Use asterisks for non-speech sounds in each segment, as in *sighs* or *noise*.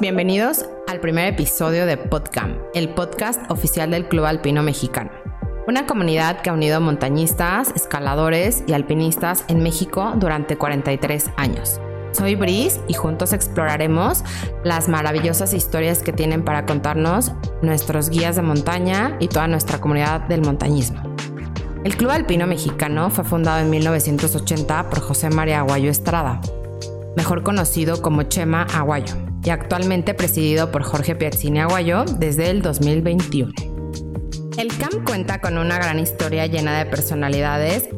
bienvenidos al primer episodio de Podcamp, el podcast oficial del Club Alpino Mexicano. Una comunidad que ha unido montañistas, escaladores y alpinistas en México durante 43 años. Soy Brice y juntos exploraremos las maravillosas historias que tienen para contarnos nuestros guías de montaña y toda nuestra comunidad del montañismo. El Club Alpino Mexicano fue fundado en 1980 por José María Aguayo Estrada, mejor conocido como Chema Aguayo, y actualmente presidido por Jorge Piazzini Aguayo desde el 2021. El CAMP cuenta con una gran historia llena de personalidades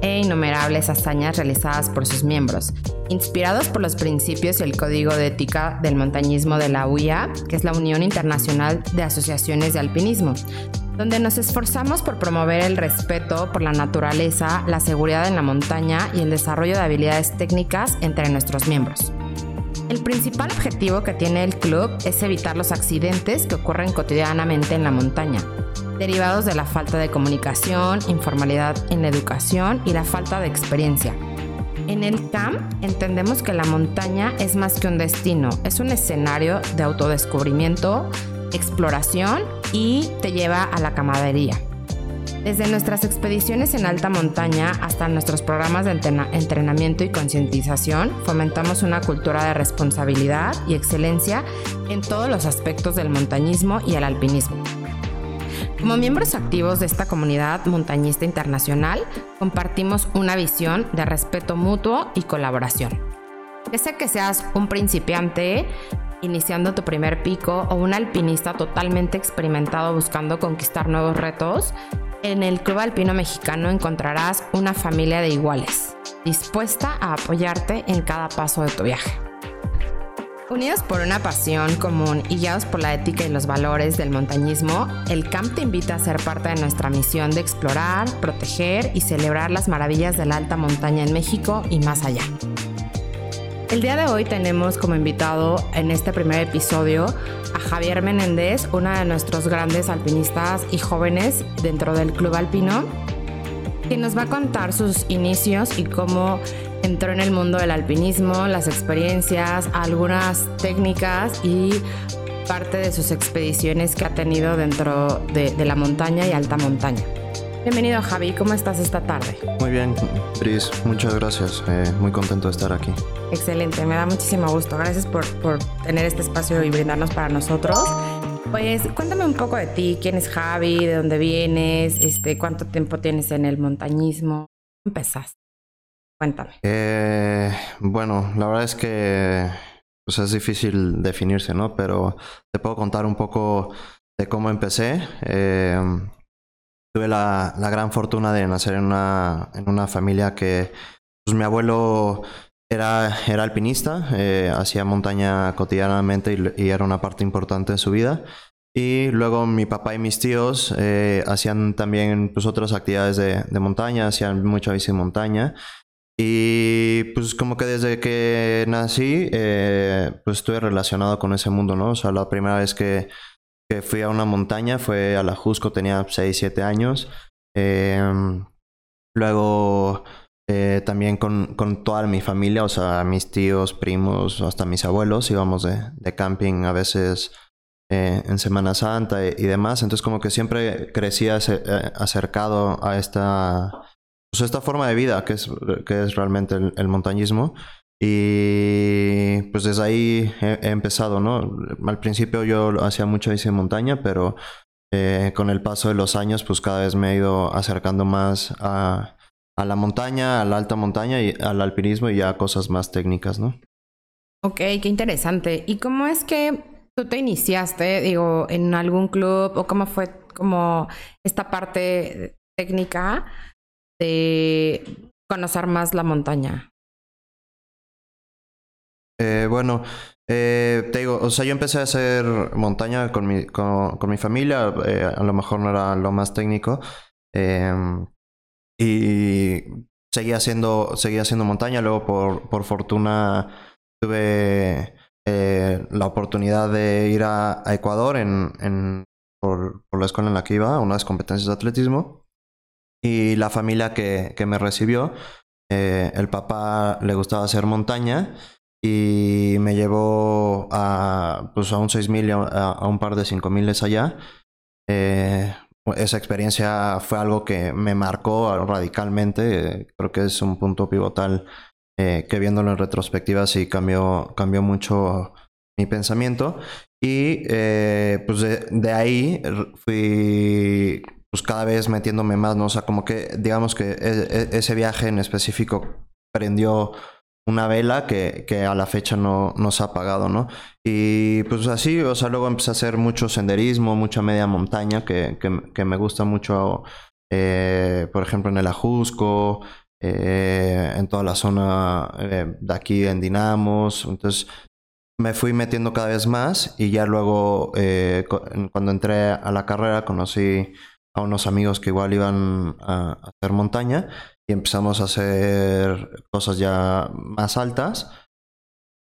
e innumerables hazañas realizadas por sus miembros, inspirados por los principios y el código de ética del montañismo de la UIA, que es la Unión Internacional de Asociaciones de Alpinismo, donde nos esforzamos por promover el respeto por la naturaleza, la seguridad en la montaña y el desarrollo de habilidades técnicas entre nuestros miembros. El principal objetivo que tiene el club es evitar los accidentes que ocurren cotidianamente en la montaña, derivados de la falta de comunicación, informalidad en la educación y la falta de experiencia. En el CAMP entendemos que la montaña es más que un destino, es un escenario de autodescubrimiento, exploración y te lleva a la camadería. Desde nuestras expediciones en alta montaña hasta nuestros programas de entrenamiento y concientización, fomentamos una cultura de responsabilidad y excelencia en todos los aspectos del montañismo y el alpinismo. Como miembros activos de esta comunidad montañista internacional, compartimos una visión de respeto mutuo y colaboración. Pese que seas un principiante, iniciando tu primer pico o un alpinista totalmente experimentado buscando conquistar nuevos retos, en el Club Alpino Mexicano encontrarás una familia de iguales, dispuesta a apoyarte en cada paso de tu viaje. Unidos por una pasión común y guiados por la ética y los valores del montañismo, el CAMP te invita a ser parte de nuestra misión de explorar, proteger y celebrar las maravillas de la alta montaña en México y más allá. El día de hoy tenemos como invitado en este primer episodio a Javier Menéndez, uno de nuestros grandes alpinistas y jóvenes dentro del Club Alpino, que nos va a contar sus inicios y cómo entró en el mundo del alpinismo, las experiencias, algunas técnicas y parte de sus expediciones que ha tenido dentro de, la montaña y alta montaña. Bienvenido Javi, ¿cómo estás esta tarde? Muy bien, Pris, muchas gracias, eh, muy contento de estar aquí. Excelente, me da muchísimo gusto, gracias por, por tener este espacio y brindarnos para nosotros. Pues cuéntame un poco de ti, quién es Javi, de dónde vienes, este, cuánto tiempo tienes en el montañismo. ¿Empezaste? Cuéntame. Eh, bueno, la verdad es que pues, es difícil definirse, ¿no? Pero te puedo contar un poco de cómo empecé. Eh, tuve la, la, gran fortuna de nacer en una, en una familia que pues, mi abuelo era, era alpinista, eh, hacía montaña cotidianamente y, era una parte importante de su vida. Y luego mi papá y mis tíos eh, hacían también pues, otras actividades de, de, montaña, hacían mucha bici de montaña. Y pues como que desde que nací, eh, pues estuve relacionado con ese mundo, ¿no? O sea, la primera vez que fui a una montaña fue a la Jusco, tenía 6, 7 años. Em, luego eh, también con, con, toda mi familia, o sea, mis tíos, primos, hasta mis abuelos, íbamos de, de camping a veces eh, en Semana Santa y, demás. Entonces como que siempre crecía eh, acercado a esta, pues esta forma de vida que es, que es realmente el montañismo. Y pues desde ahí he, empezado, ¿no? Al principio yo hacía mucho bici de montaña, pero eh, con el paso de los años, pues cada vez me he ido acercando más a, a la montaña, a la alta montaña y al alpinismo y ya a cosas más técnicas, ¿no? Ok, qué interesante. ¿Y cómo es que tú te iniciaste, digo, en algún club o cómo fue como esta parte técnica de conocer más la montaña? Eh, bueno, eh, te digo, o sea, yo empecé a hacer montaña con mi, con, mi familia, eh, a lo mejor no era lo más técnico, em, y seguía haciendo, seguía haciendo montaña, luego por, por fortuna tuve la oportunidad de ir a, Ecuador en, en por, por, la escuela en la que iba, unas competencias de atletismo, y la familia que, que me recibió, el papá le gustaba hacer montaña, y me llevó a, pues a un 6000 y a, a un par de 5000 allá. Eh, esa experiencia fue algo que me marcó radicalmente. Creo que es un punto pivotal eh, que viéndolo en retrospectiva sí cambió, cambió mucho mi pensamiento. Y eh, pues de, ahí fui pues cada vez metiéndome más, ¿no? O sea, como que digamos que e, e, ese viaje en específico prendió una vela que, que a la fecha no, no, se ha apagado, ¿no? Y pues así, o sea, luego empecé a hacer mucho senderismo, mucha media montaña, que, que, me gusta mucho, eh, por ejemplo, en el Ajusco, eh, en toda la zona eh, de aquí en Dinamos. Entonces me fui metiendo cada vez más y ya luego, cuando entré a la carrera, conocí a unos amigos que igual iban a hacer montaña y empezamos a hacer cosas ya más altas.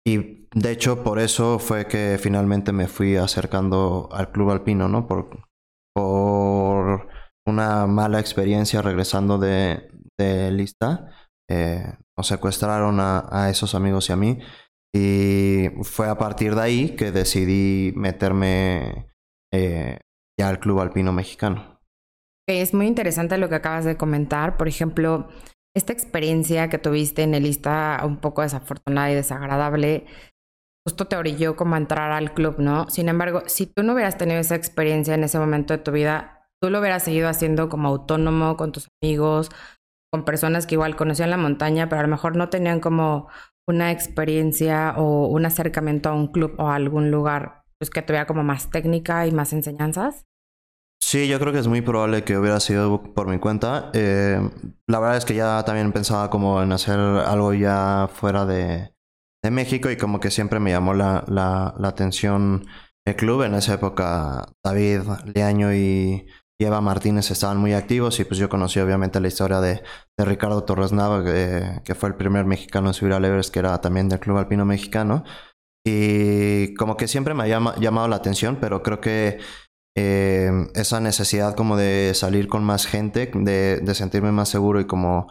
Y de hecho por eso fue que finalmente me fui acercando al club alpino, ¿no? Por, por una mala experiencia regresando de, de lista. Eh, nos secuestraron a, a, esos amigos y a mí. Y fue a partir de ahí que decidí meterme eh, ya al club alpino mexicano. Es muy interesante lo que acabas de comentar. Por ejemplo, esta experiencia que tuviste en el lista un poco desafortunada y desagradable, justo te orilló como a entrar al club, ¿no? Sin embargo, si tú no hubieras tenido esa experiencia en ese momento de tu vida, tú lo hubieras seguido haciendo como autónomo con tus amigos, con personas que igual conocían la montaña, pero a lo mejor no tenían como una experiencia o un acercamiento a un club o a algún lugar pues que tuviera como más técnica y más enseñanzas. Sí, yo creo que es muy probable que hubiera sido por mi cuenta. Eh, la verdad es que ya también pensaba como en hacer algo ya fuera de, de México y como que siempre me llamó la, la, la, atención el club. En esa época David Leaño y, Eva Martínez estaban muy activos y pues yo conocí obviamente la historia de, de Ricardo Torres Nava, que, que, fue el primer mexicano en subir al Everest, que era también del Club Alpino Mexicano. Y como que siempre me ha llamado la atención, pero creo que eh, esa necesidad como de salir con más gente, de, de, sentirme más seguro y como,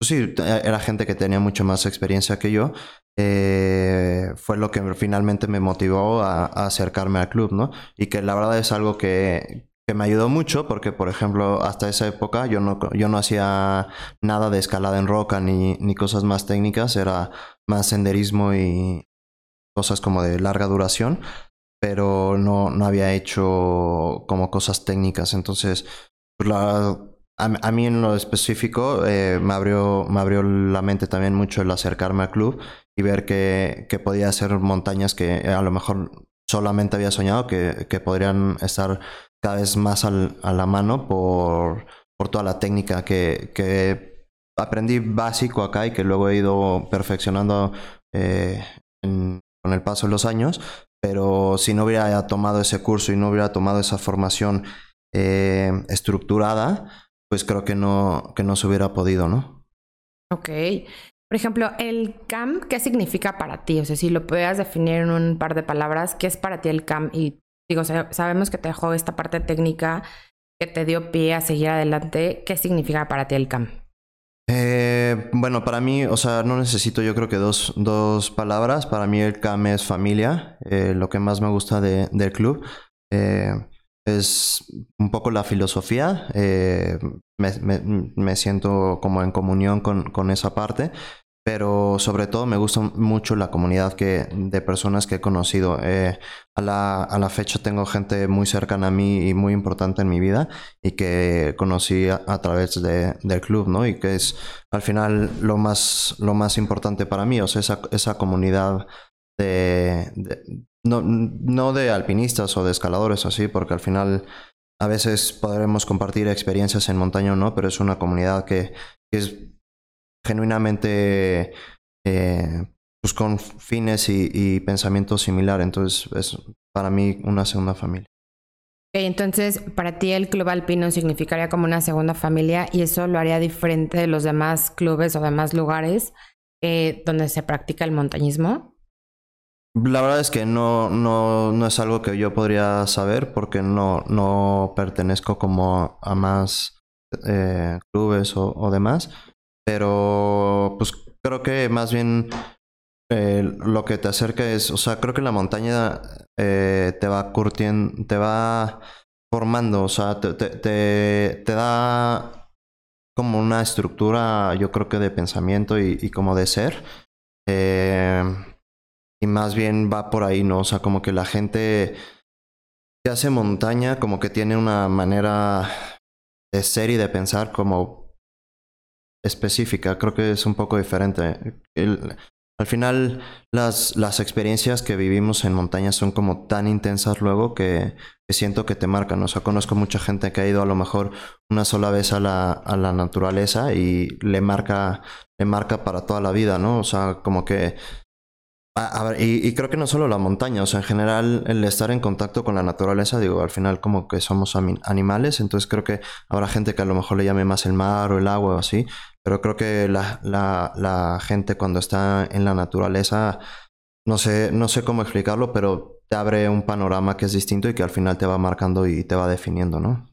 pues sí, era gente que tenía mucho más experiencia que yo, eh, fue lo que finalmente me motivó a, a, acercarme al club, ¿no? Y que la verdad es algo que, que me ayudó mucho porque, por ejemplo, hasta esa época yo no, yo no hacía nada de escalada en roca ni, ni cosas más técnicas, era más senderismo y cosas como de larga duración pero no, no había hecho como cosas técnicas. Entonces, pues la, a, mí en lo específico eh, me, abrió, me abrió la mente también mucho el acercarme al club y ver que, que podía hacer montañas que a lo mejor solamente había soñado, que, que podrían estar cada vez más al, a la mano por, por toda la técnica que, que aprendí básico acá y que luego he ido perfeccionando eh, con el paso de los años, pero si no hubiera tomado ese curso y no hubiera tomado esa formación eh, estructurada, pues creo que no, que no se hubiera podido, ¿no? Ok. Por ejemplo, el CAM, ¿qué significa para ti? O sea, si lo pudieras definir en un par de palabras, ¿qué es para ti el CAM? Y digo, sabemos que te dejó esta parte técnica que te dio pie a seguir adelante. ¿Qué significa para ti el CAM? Eh, bueno, para mí, o sea, no necesito yo creo que dos, dos palabras. Para mí el CAM es familia, eh, lo que más me gusta de, del club. Eh, es un poco la filosofía. Eh, me, me, siento como en comunión con, con esa parte pero sobre todo me gusta mucho la comunidad que, de personas que he conocido. Eh, a, la, a, la, fecha tengo gente muy cercana a mí y muy importante en mi vida y que conocí a, a través de, del club, ¿no? Y que es al final lo más, lo más importante para mí, o sea, esa, esa comunidad de, de no, no de alpinistas o de escaladores así, porque al final a veces podremos compartir experiencias en montaña o no, pero es una comunidad que, que es genuinamente eh, pues con fines y, y pensamientos similares. Entonces es para mí una segunda familia. Entonces, para ti el Club Alpino significaría como una segunda familia y eso lo haría diferente de los demás clubes o demás lugares eh, donde se practica el montañismo. La verdad es que no, no, no es algo que yo podría saber porque no, no pertenezco como a más eh, clubes o, o demás. Pero pues creo que más bien eh, lo que te acerca es, o sea, creo que la montaña eh, te va curtiendo, te va formando, o sea, te, te, da como una estructura, yo creo que de pensamiento y, y como de ser. Eh, y más bien va por ahí, ¿no? O sea, como que la gente que hace montaña, como que tiene una manera de ser y de pensar como específica. Creo que es un poco diferente. Al final, las, las experiencias que vivimos en montaña son como tan intensas luego que, que, siento que te marcan. O sea, conozco mucha gente que ha ido a lo mejor una sola vez a la, a la naturaleza y le marca, le marca para toda la vida, ¿no? O sea, como que a, ver, y, y, creo que no solo la montaña, o sea, en general el estar en contacto con la naturaleza, digo, al final como que somos animales, entonces creo que habrá gente que a lo mejor le llame más el mar o el agua o así, pero creo que la, la, la gente cuando está en la naturaleza, no sé, no sé cómo explicarlo, pero te abre un panorama que es distinto y que al final te va marcando y te va definiendo, ¿no?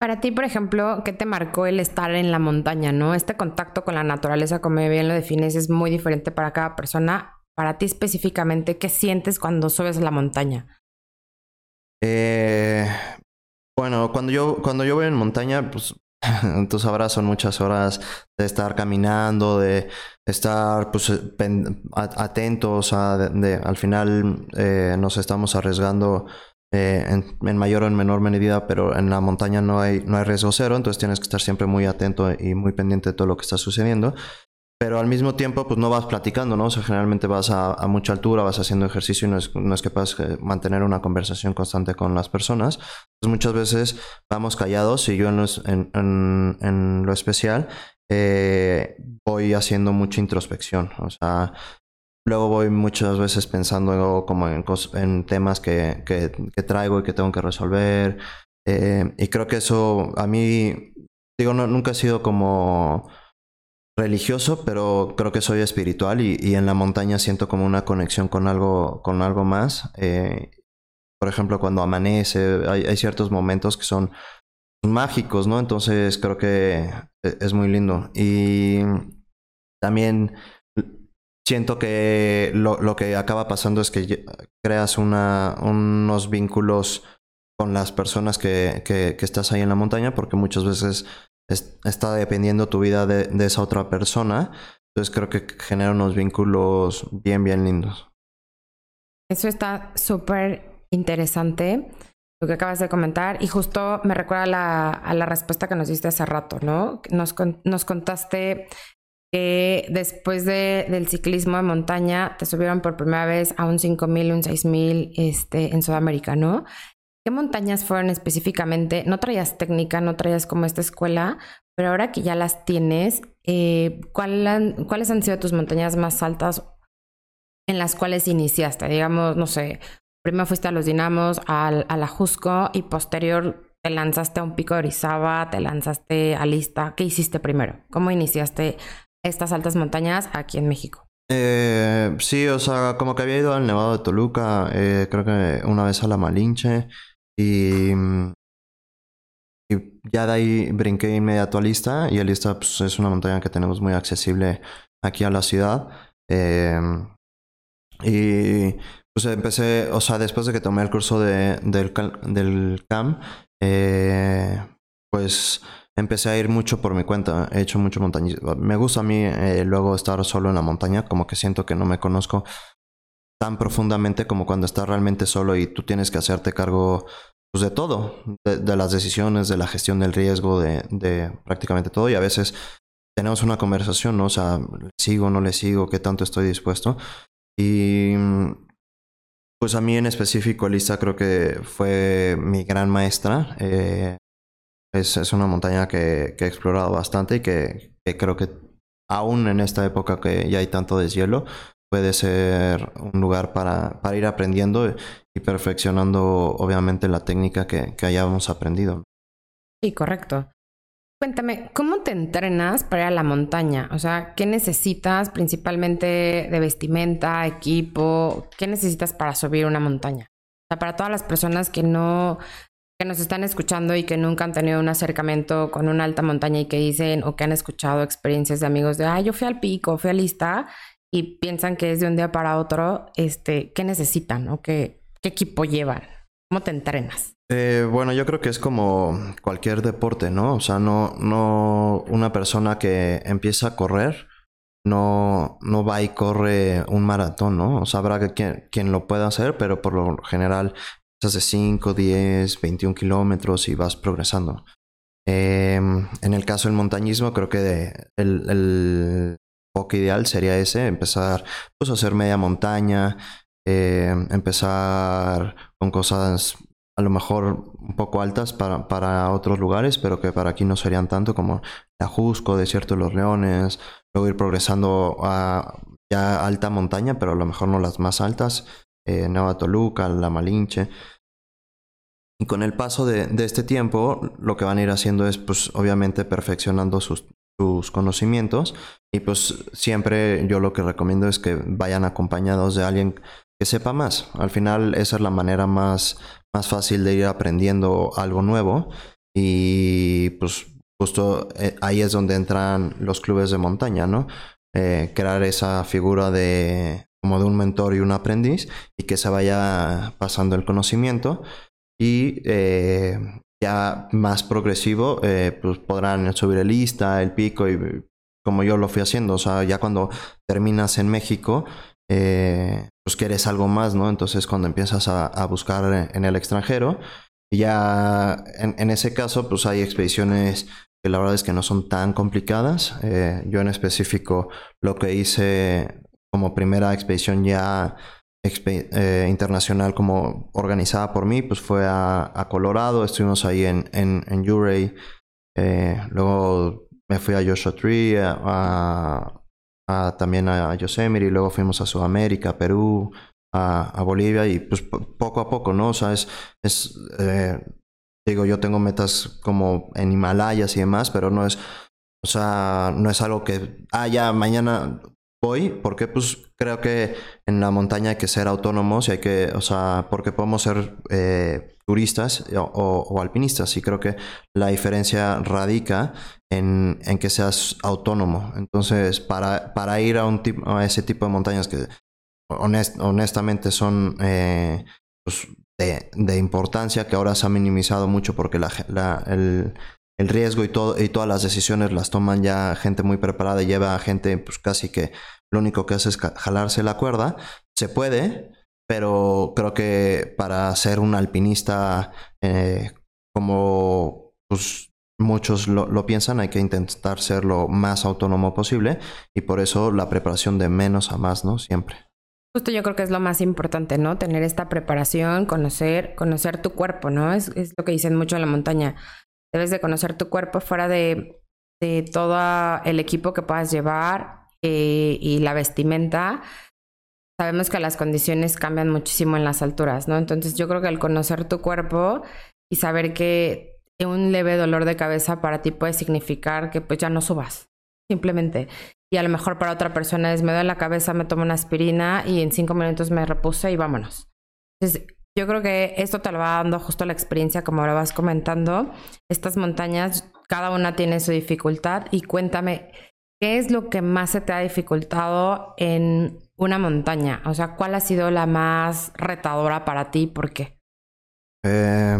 Para ti, por ejemplo, ¿qué te marcó el estar en la montaña, no? Este contacto con la naturaleza, como bien lo defines, es muy diferente para cada persona. Para ti específicamente, ¿qué sientes cuando subes a la montaña? Eh, bueno, cuando yo, cuando yo voy en montaña, pues *laughs* tú sabrás, son muchas horas de estar caminando, de estar pues, atentos a, de, de, al final eh, nos estamos arriesgando eh, en, en, mayor o en menor medida, pero en la montaña no hay, no hay riesgo cero, entonces tienes que estar siempre muy atento y muy pendiente de todo lo que está sucediendo. Pero al mismo tiempo, pues no vas platicando, ¿no? O sea, generalmente vas a, a mucha altura, vas haciendo ejercicio y no es, no es que puedas eh, mantener una conversación constante con las personas. Entonces muchas veces vamos callados y yo en, los, en, en, en lo especial eh, voy haciendo mucha introspección. O sea, Luego voy muchas veces pensando como en, en temas que, que, traigo y que tengo que resolver. Eh, y creo que eso a mí, digo, no, nunca he sido como religioso, pero creo que soy espiritual y, y, en la montaña siento como una conexión con algo, con algo más. Eh, por ejemplo, cuando amanece, hay, ciertos momentos que son mágicos, ¿no? Entonces creo que e, es muy lindo. Y también siento que lo, lo, que acaba pasando es que creas unos vínculos con las personas que, que, estás ahí en la montaña, porque muchas veces es, está dependiendo tu vida de, de, esa otra persona. Entonces creo que genera unos vínculos bien, bien lindos. Eso está súper interesante lo que acabas de comentar y justo me recuerda a la, a la respuesta que nos diste hace rato, ¿no? Nos, nos contaste que después de, del ciclismo de montaña te subieron por primera vez a un 5000, un 6000 este, en Sudamérica, ¿no? ¿Qué montañas fueron específicamente? No traías técnica, no traías como esta escuela, pero ahora que ya las tienes, eh, ¿cuál han, ¿cuáles han sido tus montañas más altas en las cuales iniciaste? Digamos, no sé, primero fuiste a los Dinamos, al, a la Jusco y posterior te lanzaste a un pico de Orizaba, te lanzaste a Lista. ¿Qué hiciste primero? ¿Cómo iniciaste estas altas montañas aquí en México? Eh, sí, o sea, como que había ido al Nevado de Toluca, eh, creo que una vez a la Malinche y, ya de ahí brinqué inmediato a Lista y Lista pues, es una montaña que tenemos muy accesible aquí a la ciudad. Eh, y pues empecé, o sea, después de que tomé el curso de, del, del CAM, eh, pues empecé a ir mucho por mi cuenta. He hecho mucho montañismo. Me gusta a mí eh, luego estar solo en la montaña, como que siento que no me conozco tan profundamente como cuando estás realmente solo y tú tienes que hacerte cargo pues, de todo, de, las decisiones, de la gestión del riesgo, de, de, prácticamente todo. Y a veces tenemos una conversación, ¿no? O sea, ¿le sigo, no le sigo? ¿Qué tanto estoy dispuesto? Y pues a mí en específico, Elisa creo que fue mi gran maestra. Eh, es, una montaña que, he explorado bastante y que, creo que aún en esta época que ya hay tanto deshielo, puede ser un lugar para, ir aprendiendo y perfeccionando obviamente la técnica que, hayamos aprendido. Sí, correcto. Cuéntame, ¿cómo te entrenas para ir a la montaña? O sea, ¿qué necesitas principalmente de vestimenta, equipo? ¿Qué necesitas para subir una montaña? Para todas las personas que no que nos están escuchando y que nunca han tenido un acercamiento con una alta montaña y que dicen o que han escuchado experiencias de amigos de, ah, yo fui al pico, fui a lista y piensan que es de un día para otro, este, ¿qué necesitan o qué, qué equipo llevan? ¿Cómo te entrenas? Eh, bueno, yo creo que es como cualquier deporte, ¿no? O sea, no, no una persona que empieza a correr no, no va y corre un maratón, ¿no? O sea, habrá que quien, quien lo pueda hacer, pero por lo general de 5, 10, 21 kilómetros y vas progresando. Em, en el caso del montañismo, creo que el, el enfoque ideal sería ese, empezar pues, a hacer media montaña, em, empezar con cosas a lo mejor un poco altas para, para, otros lugares, pero que para aquí no serían tanto como la Jusco, Desierto de los Leones, luego ir progresando a ya alta montaña, pero a lo mejor no las más altas, eh, Toluca, La Malinche. Y con el paso de, este tiempo, lo que van a ir haciendo es, pues, obviamente perfeccionando sus, sus, conocimientos. Y pues siempre yo lo que recomiendo es que vayan acompañados de alguien que sepa más. Al final esa es la manera más, más fácil de ir aprendiendo algo nuevo. Y pues justo eh, ahí es donde entran los clubes de montaña, ¿no? Eh, crear esa figura de como de un mentor y un aprendiz y que se vaya pasando el conocimiento y eh, ya más progresivo eh, pues podrán subir el lista, el pico y como yo lo fui haciendo, o sea, ya cuando terminas en México eh, pues quieres algo más, ¿no? Entonces cuando empiezas a, buscar en el extranjero, ya en, en, ese caso pues hay expediciones que la verdad es que no son tan complicadas. Eh, yo en específico lo que hice como primera expedición ya eh, internacional como organizada por mí, pues fue a, Colorado, estuvimos ahí en, en, en eh, luego me fui a Joshua Tree, a, también a Yosemite, luego fuimos a Sudamérica, Perú, a, Bolivia y pues poco a poco, ¿no? O sea, es, es eh, digo, yo tengo metas como en Himalayas y demás, pero no es, o sea, no es algo que, ah, ya mañana voy, porque pues creo que en la montaña hay que ser autónomos y hay que, o sea, porque podemos ser eh, turistas o, alpinistas y creo que la diferencia radica en, en que seas autónomo. Entonces, para, para ir a, un tipo, a ese tipo de montañas que honest, honestamente son eh, pues, de, de, importancia, que ahora se ha minimizado mucho porque la, la, el, el riesgo y, todo, y todas las decisiones las toman ya gente muy preparada y lleva a gente pues casi que lo único que hace es jalarse la cuerda. Se puede, pero creo que para ser un alpinista eh, como pues, muchos lo, lo, piensan, hay que intentar ser lo más autónomo posible y por eso la preparación de menos a más, ¿no? Siempre. Justo yo creo que es lo más importante, ¿no? Tener esta preparación, conocer, conocer tu cuerpo, ¿no? Es, es lo que dicen mucho en la montaña debes de conocer tu cuerpo fuera de, de todo el equipo que puedas llevar eh, y la vestimenta. Sabemos que las condiciones cambian muchísimo en las alturas, ¿no? Entonces yo creo que el conocer tu cuerpo y saber que un leve dolor de cabeza para ti puede significar que pues ya no subas, simplemente. Y a lo mejor para otra persona es me duele la cabeza, me tomo una aspirina y en cinco minutos me repuse y vámonos. Entonces, yo creo que esto te lo va dando justo la experiencia, como lo vas comentando. Estas montañas, cada una tiene su dificultad. Y cuéntame, ¿qué es lo que más se te ha dificultado en una montaña? O sea, ¿cuál ha sido la más retadora para ti por qué? Eh,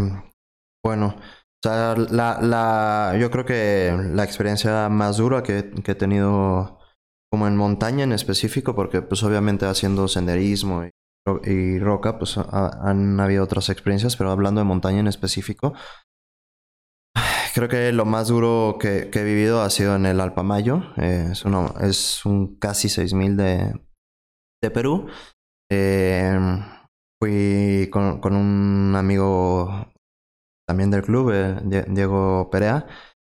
bueno, o sea, la, la, yo creo que la experiencia más dura que, que he tenido como en montaña en específico, porque pues obviamente haciendo senderismo y y roca, pues han habido otras experiencias, pero hablando de montaña en específico, *sighs* creo que lo más duro que, que he vivido ha sido en el Alpamayo. Eh, es, uno, es un casi 6000 de, de Perú. Eh, fui con, con, un amigo también del club, eh, Diego Perea.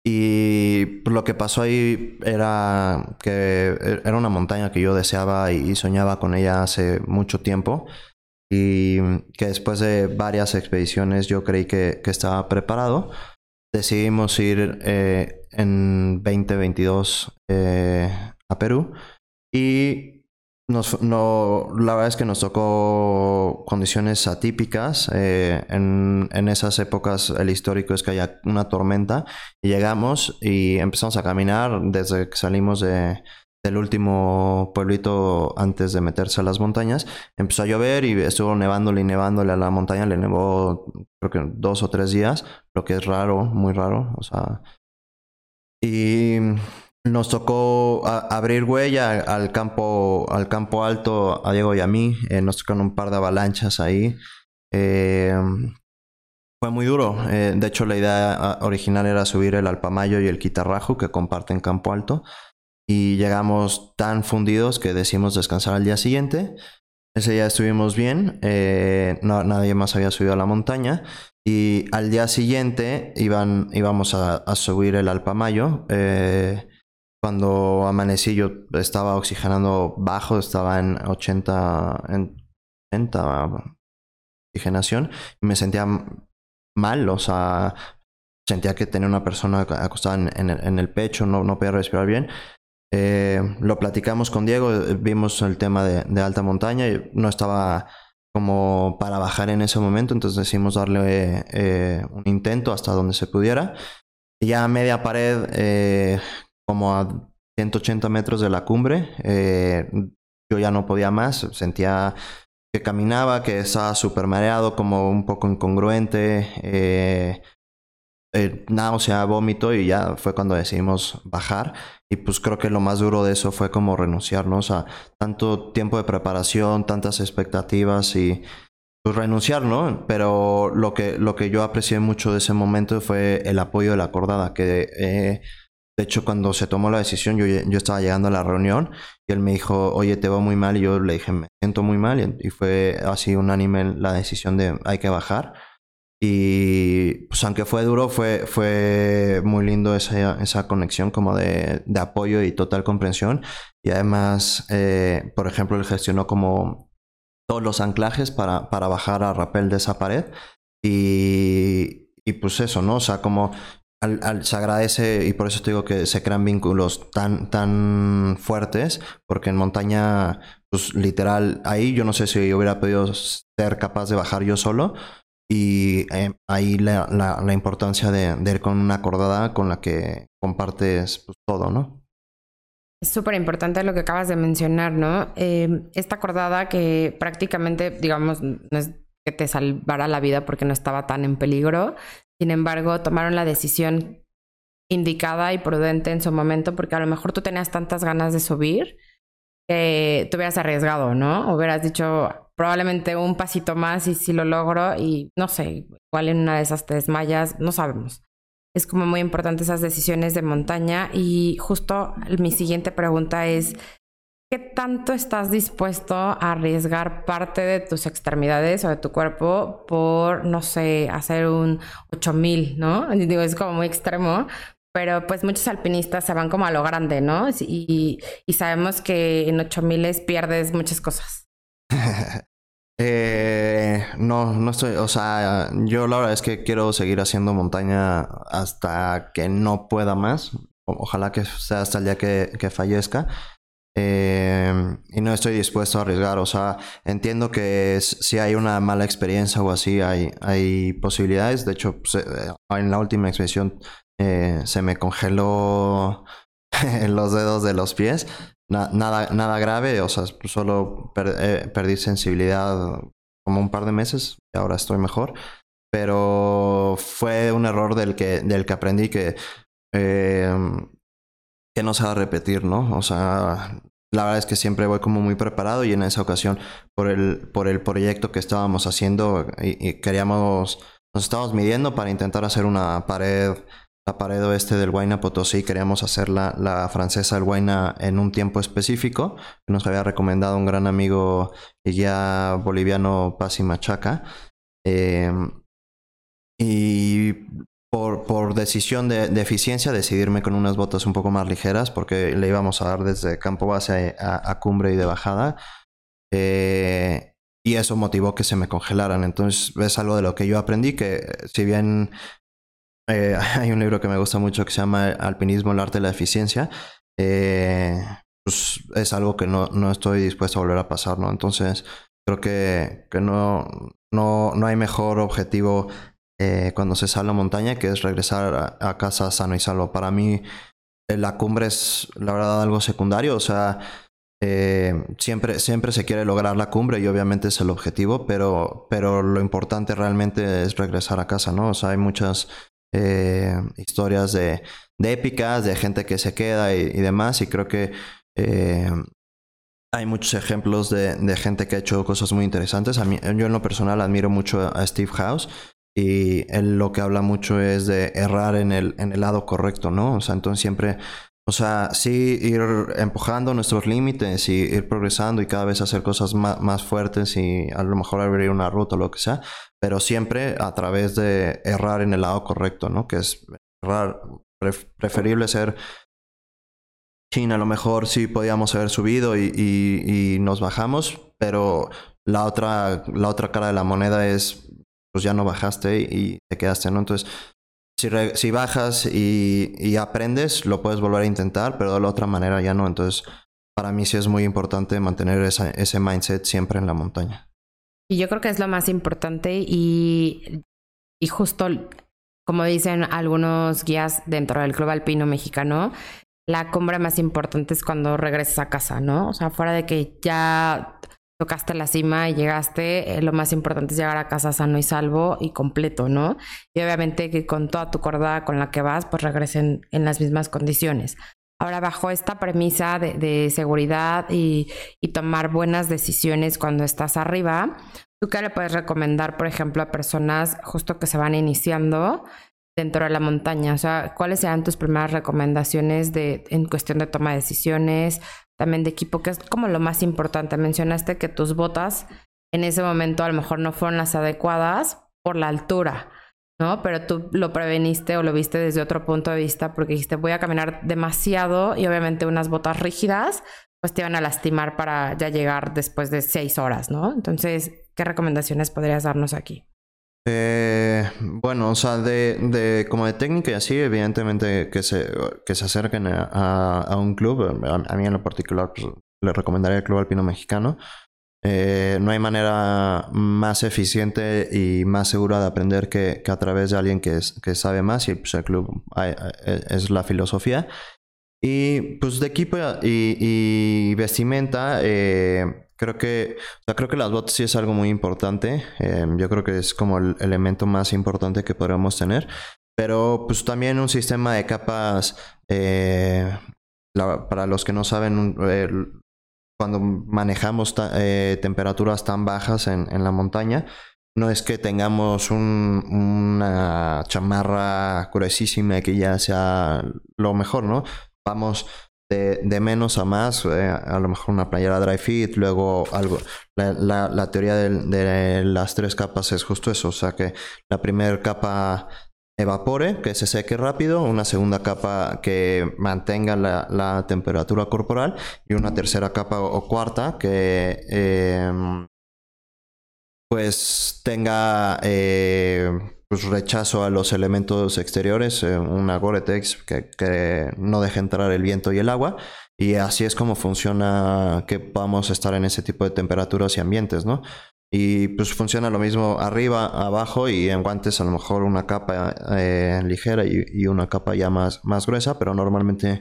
Y lo que pasó ahí era que era una montaña que yo deseaba y soñaba con ella hace mucho tiempo. Y que después de varias expediciones yo creí que, que estaba preparado. Decidimos ir eh, en 2022 eh, a Perú. Y nos, no, la verdad es que nos tocó condiciones atípicas. Eh, en, en, esas épocas el histórico es que haya una tormenta y llegamos y empezamos a caminar desde que salimos de, del último pueblito antes de meterse a las montañas, empezó a llover y estuvo nevándole y nevándole a la montaña, le nevó creo que dos o tres días, lo que es raro, muy raro, o sea, y nos tocó abrir huella al campo, al campo alto, a Diego y a mí, eh, nos tocaron un par de avalanchas ahí. Eh, fue muy duro. Eh, de hecho, la idea original era subir el Alpamayo y el Quitarrajo, que comparten campo alto. Y llegamos tan fundidos que decidimos descansar al día siguiente. Ese día estuvimos bien. Eh, nadie más había subido a la montaña. Y al día siguiente iban, íbamos a, subir el Alpamayo. Cuando amanecí yo estaba oxigenando bajo, estaba en 80, en 80 oxigenación y me sentía mal, o sea, sentía que tenía una persona acostada en, el, pecho, no, no podía respirar bien. Eh, lo platicamos con Diego, eh, vimos el tema de, alta montaña y no estaba como para bajar en ese momento, entonces decidimos darle eh, un intento hasta donde se pudiera. Y ya a media pared, como a 180 metros de la cumbre, yo ya no podía más, sentía que caminaba, que estaba súper mareado, como un poco incongruente, eh, eh, náusea, vómito y ya fue cuando decidimos bajar. Y pues creo que lo más duro de eso fue como renunciar, ¿no? O sea, tanto tiempo de preparación, tantas expectativas y pues renunciar, ¿no? Pero lo que, lo que yo aprecié mucho de ese momento fue el apoyo de la acordada, que eh, de hecho, cuando se tomó la decisión, yo, yo estaba llegando a la reunión y él me dijo, oye, te va muy mal. Y yo le dije, me siento muy mal. Y fue así unánime la decisión de hay que bajar. Y pues aunque fue duro, fue, fue muy lindo esa, esa conexión como de, de apoyo y total comprensión. Y además, eh, por ejemplo, él gestionó como todos los anclajes para, para bajar a rappel de esa pared. Y, y pues eso, ¿no? O sea, como al, se agradece y por eso te digo que se crean vínculos tan, tan fuertes, porque en montaña, pues literal, ahí yo no sé si yo hubiera podido ser capaz de bajar yo solo. Y eh, ahí la, la, importancia de, ir con una acordada con la que compartes pues, todo, ¿no? Es súper importante lo que acabas de mencionar, ¿no? Eh, esta acordada que prácticamente, digamos, no es que te salvara la vida porque no estaba tan en peligro, sin embargo, tomaron la decisión indicada y prudente en su momento, porque a lo mejor tú tenías tantas ganas de subir que te hubieras arriesgado, ¿no? Hubieras dicho probablemente un pasito más y si lo logro y no sé, igual en una de esas te desmayas, no sabemos. Es como muy importante esas decisiones de montaña y justo mi siguiente pregunta es, ¿Qué tanto estás dispuesto a arriesgar parte de tus extremidades o de tu cuerpo por, no sé, hacer un 8000, ¿no? *laughs* Digo, es como muy extremo, pero pues muchos alpinistas se van como a lo grande, ¿no? Y, sabemos que en 8000 pierdes muchas cosas. *laughs* eh, no, no estoy, o sea, yo la verdad es que quiero seguir haciendo montaña hasta que no pueda más. ojalá que sea hasta el día que, que fallezca. Eh, y no estoy dispuesto a arriesgar. O sea, entiendo que si hay una mala experiencia o así, hay, hay posibilidades. De hecho, pues, eh, en la última expedición eh, se me congeló *laughs* los dedos de los pies. nada, nada grave, o sea, solo perdí sensibilidad como un par de meses y ahora estoy mejor. Pero fue un error del que, del que aprendí que que no se va a repetir, ¿no? O sea, la verdad es que siempre voy como muy preparado y en esa ocasión por el, por el proyecto que estábamos haciendo y, queríamos, nos estábamos midiendo para intentar hacer una pared, la pared oeste del Huayna Potosí, queríamos hacer la, la francesa del Huayna en un tiempo específico, que nos había recomendado un gran amigo y guía boliviano Pasi Machaca. Eh, y por, por decisión de, de, eficiencia, decidirme con unas botas un poco más ligeras, porque le íbamos a dar desde campo base a, cumbre y de bajada. Eh, y eso motivó que se me congelaran. Entonces, es algo de lo que yo aprendí, que si bien eh, *laughs* hay un libro que me gusta mucho que se llama Alpinismo, el arte de la eficiencia, eh, pues es algo que no, no estoy dispuesto a volver a pasar. Entonces, creo que, que no, no, no hay mejor objetivo eh, cuando se sale a la montaña, que es regresar a, casa sano y salvo. Para mí, la cumbre es, la verdad, algo secundario. O sea, eh, siempre, siempre se quiere lograr la cumbre y obviamente es el objetivo, pero, pero lo importante realmente es regresar a casa, ¿no? O sea, hay muchas eh, historias de, épicas, de gente que se queda y, demás, y creo que eh, hay muchos ejemplos de, gente que ha hecho cosas muy interesantes. Yo en lo personal admiro mucho a Steve House y él lo que habla mucho es de errar en el, en el lado correcto, ¿no? O sea, entonces siempre o sea, sí ir empujando nuestros límites y ir progresando y cada vez hacer cosas más, fuertes y a lo mejor abrir una ruta o lo que sea, pero siempre a través de errar en el lado correcto, ¿no? Que es errar, preferible ser China, a lo mejor sí podíamos haber subido y, y, nos bajamos, pero la otra, la otra cara de la moneda es, pues ya no bajaste y te quedaste, ¿no? Entonces, si, bajas y, aprendes, lo puedes volver a intentar, pero de la otra manera ya no. Entonces, para mí sí es muy importante mantener ese mindset siempre en la montaña. Y yo creo que es lo más importante y, y justo como dicen algunos guías dentro del Club Alpino Mexicano, la cumbre más importante es cuando regresas a casa, ¿no? O sea, fuera de que ya tocaste la cima y llegaste, eh, lo más importante es llegar a casa sano y salvo y completo, ¿no? Y obviamente que con toda tu cordada con la que vas, pues regresen en las mismas condiciones. Ahora, bajo esta premisa de, seguridad y, tomar buenas decisiones cuando estás arriba, ¿tú qué le puedes recomendar, por ejemplo, a personas justo que se van iniciando dentro de la montaña? O sea, ¿cuáles serían tus primeras recomendaciones de, en cuestión de toma de decisiones, también de equipo, que es como lo más importante. Mencionaste que tus botas en ese momento a lo mejor no fueron las adecuadas por la altura, ¿no? Pero tú lo preveniste o lo viste desde otro punto de vista porque dijiste voy a caminar demasiado y obviamente unas botas rígidas pues te iban a lastimar para ya llegar después de seis horas, ¿no? Entonces, ¿qué recomendaciones podrías darnos aquí? Eh, bueno, o sea, de, de, como de técnica y así, evidentemente que se, que se acerquen a, a un club. A, mí en lo particular pues, le recomendaría el Club Alpino Mexicano. Eh, no hay manera más eficiente y más segura de aprender que, que a través de alguien que, es, que sabe más y pues el club es la filosofía. Y pues de equipo y, y vestimenta, eh, Creo que, creo que las botas sí es algo muy importante. Em, yo creo que es como el elemento más importante que podríamos tener. Pero pues también un sistema de capas, eh, para los que no saben, cuando manejamos eh, temperaturas tan bajas en, en, la montaña, no es que tengamos un, una chamarra gruesísima que ya sea lo mejor, ¿no? Vamos de, menos a más, eh, a lo mejor una playera dry fit, luego algo. La, teoría de, las tres capas es justo eso, o sea que la primera capa evapore, que se seque rápido, una segunda capa que mantenga la, temperatura corporal y una tercera capa o, cuarta que em, pues tenga eh, pues rechazo a los elementos exteriores, eh, una Gore-Tex que, no deje entrar el viento y el agua. Y así es como funciona que podamos estar en ese tipo de temperaturas y ambientes, ¿no? Y pues funciona lo mismo arriba, abajo y en guantes a lo mejor una capa eh, ligera y, una capa ya más, más gruesa, pero normalmente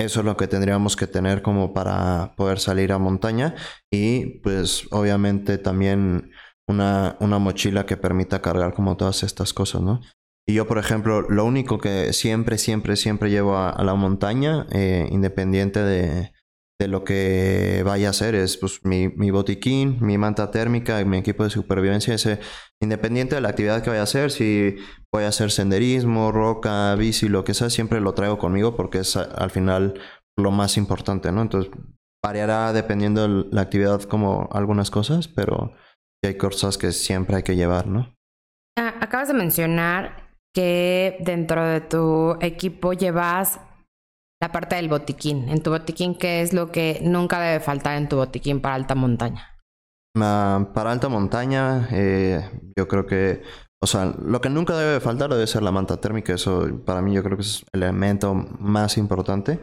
eso es lo que tendríamos que tener como para poder salir a montaña y pues obviamente también una, una mochila que permita cargar como todas estas cosas, ¿no? Y yo, por ejemplo, lo único que siempre, siempre, siempre llevo a, la montaña, eh, independiente de, de, lo que vaya a hacer, es pues, mi, mi, botiquín, mi manta térmica, mi equipo de supervivencia, ese, independiente de la actividad que vaya a hacer, si voy a hacer senderismo, roca, bici, lo que sea, siempre lo traigo conmigo porque es al final lo más importante, ¿no? Entonces, variará dependiendo de la actividad como algunas cosas, pero hay cosas que siempre hay que llevar, ¿no? Ah, acabas de mencionar que dentro de tu equipo llevas la parte del botiquín. En tu botiquín, ¿qué es lo que nunca debe faltar en tu botiquín para alta montaña? para alta montaña, eh, yo creo que, o sea, lo que nunca debe faltar debe ser la manta térmica. Eso para mí yo creo que es el elemento más importante.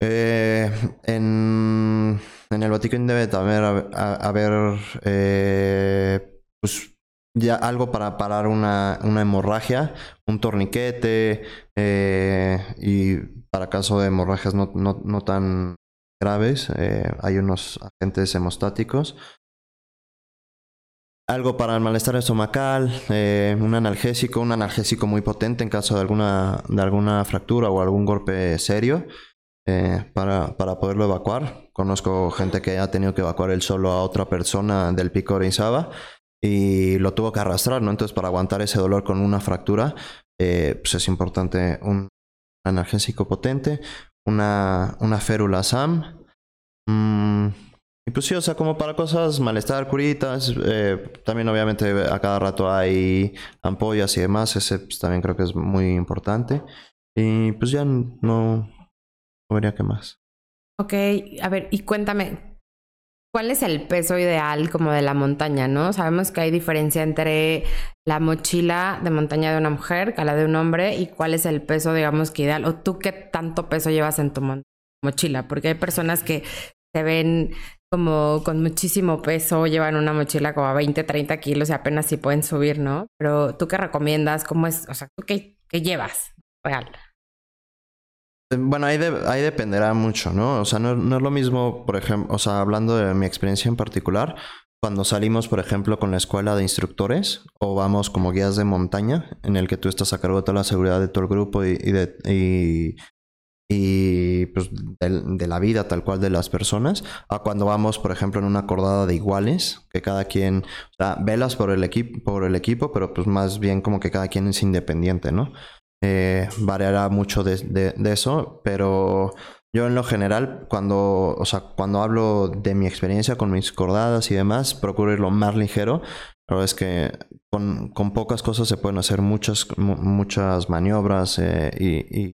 Eh, en, en, el Vaticano debe también haber, eh, pues, ya algo para parar una, una hemorragia, un torniquete eh, y para caso de hemorragias no, no, no tan graves, eh, hay unos agentes hemostáticos. Algo para el malestar estomacal, eh, un analgésico, un analgésico muy potente en caso de alguna, de alguna fractura o algún golpe serio. Para, para, poderlo evacuar. Conozco gente que ha tenido que evacuar él solo a otra persona del pico Orizaba y lo tuvo que arrastrar, ¿no? Entonces, para aguantar ese dolor con una fractura, eh, pues es importante un analgésico potente, una, una férula SAM. Mm, y pues sí, o sea, como para cosas, malestar, curitas, eh, también obviamente a cada rato hay ampollas y demás, ese pues, también creo que es muy importante. Y pues ya no, no vería qué más. Ok, a ver, y cuéntame, ¿Cuál es el peso ideal como de la montaña, no? Sabemos que hay diferencia entre la mochila de montaña de una mujer que la de un hombre y cuál es el peso, digamos, que ideal o tú qué tanto peso llevas en tu mochila, porque hay personas que se ven como con muchísimo peso, llevan una mochila como a 20, 30 kilos y apenas si pueden subir, ¿no? Pero tú qué recomiendas, cómo es, o sea, tú qué, qué llevas real. Bueno, ahí, ahí dependerá mucho, ¿no? O sea, no, no, es lo mismo, por ejemplo, o sea, hablando de mi experiencia en particular, cuando salimos, por ejemplo, con la escuela de instructores o vamos como guías de montaña, en el que tú estás a cargo de toda la seguridad de todo el grupo y, y de, y, y pues de, de, la vida tal cual de las personas, a cuando vamos, por ejemplo, en una cordada de iguales, que cada quien, o sea, velas por el, equipo por el equipo, pero pues más bien como que cada quien es independiente, ¿no? Eh, variará mucho de, eso, pero yo en lo general, cuando, o sea, cuando hablo de mi experiencia con mis cordadas y demás, procuro ir lo más ligero. Verdad es que con, con pocas cosas se pueden hacer muchas, muchas maniobras eh, y, y,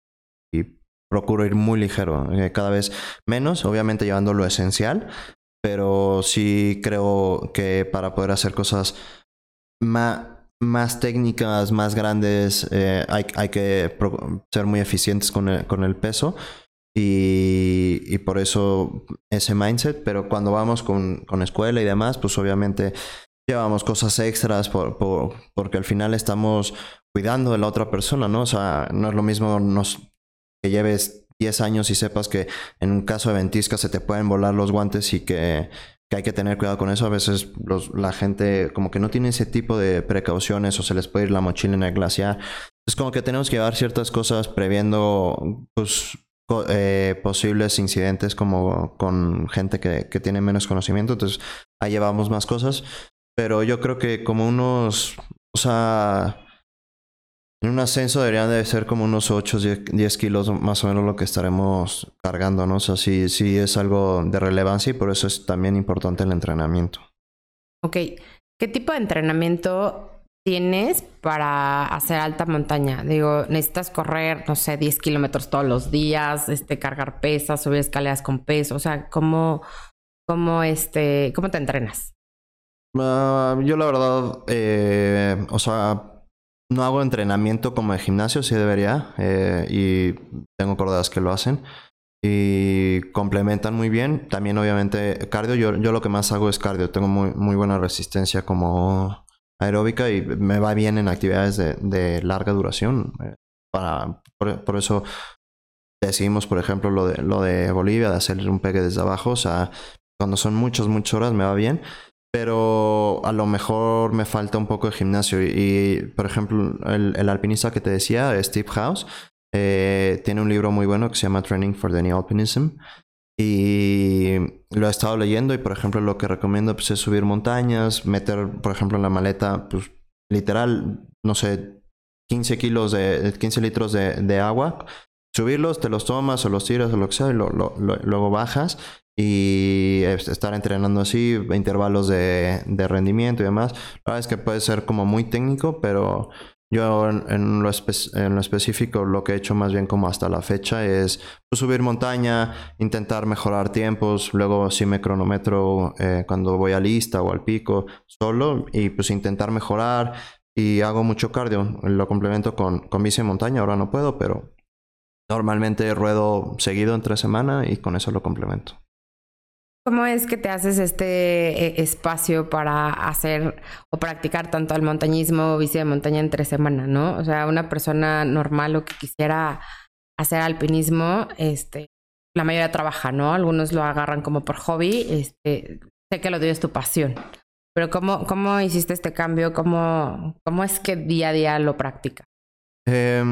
y, procuro ir muy ligero, eh, cada vez menos, obviamente llevando lo esencial, pero sí creo que para poder hacer cosas más más técnicas, más grandes, eh, hay, hay, que ser muy eficientes con el, con el peso y, y, por eso ese mindset, pero cuando vamos con, con, escuela y demás, pues obviamente llevamos cosas extras por, por, porque al final estamos cuidando de la otra persona, ¿no? O sea, no es lo mismo que lleves 10 años y sepas que en un caso de ventisca se te pueden volar los guantes y que que hay que tener cuidado con eso. A veces los, la gente como que no tiene ese tipo de precauciones o se les puede ir la mochila en el glaciar. Es como que tenemos que llevar ciertas cosas previendo pues, eh, posibles incidentes como con gente que, que tiene menos conocimiento. Entonces ahí llevamos más cosas. Pero yo creo que como unos, o sea, en un ascenso deberían de ser como unos 8 o 10 kilos más o menos lo que estaremos cargando, ¿no? O sea, sí, sí es algo de relevancia y por eso es también importante el entrenamiento. Ok, ¿qué tipo de entrenamiento tienes para hacer alta montaña? Digo, necesitas correr, no sé, 10 kilómetros todos los días, este, cargar pesas, subir escaleras con peso, o sea, ¿cómo, cómo, este, cómo te entrenas? Uh, yo la verdad, eh, o sea, no hago entrenamiento como de gimnasio, sí debería, eh, y tengo cordadas que lo hacen. Y complementan muy bien. También, obviamente, cardio. Yo, yo lo que más hago es cardio. Tengo muy, muy buena resistencia como aeróbica y me va bien en actividades de, de larga duración. Eh, para, por, por, eso decidimos, por ejemplo, lo de, lo de Bolivia, de hacer un pegue desde abajo. O sea, cuando son muchas, muchas horas me va bien pero a lo mejor me falta un poco de gimnasio. Y, por ejemplo, el, alpinista que te decía, Steve House, eh, tiene un libro muy bueno que se llama Training for the New Alpinism. Y lo he estado leyendo y, por ejemplo, lo que recomiendo pues, es subir montañas, meter, por ejemplo, en la maleta, pues, literal, no sé, 15 kilos de, 15 litros de, de agua, subirlos, te los tomas o los tiras o lo que sea y lo, lo, luego bajas y estar entrenando así, intervalos de, de, rendimiento y demás. La verdad es que puede ser como muy técnico, pero yo en, en, lo en, lo específico lo que he hecho más bien como hasta la fecha es pues, subir montaña, intentar mejorar tiempos, luego sí me cronometro eh, cuando voy a lista o al pico solo y pues intentar mejorar y hago mucho cardio, lo complemento con, con bici montaña, ahora no puedo, pero Normalmente ruedo seguido entre semana y con eso lo complemento. ¿Cómo es que te haces este eh, espacio para hacer o practicar tanto el montañismo o bici de montaña entre semana, no? O sea, una persona normal o que quisiera hacer alpinismo, este, la mayoría trabaja, ¿no? Algunos lo agarran como por hobby, este, sé que lo tuyo es tu pasión. Pero ¿cómo, cómo hiciste este cambio? ¿Cómo, ¿Cómo es que día a día lo practicas? Eh,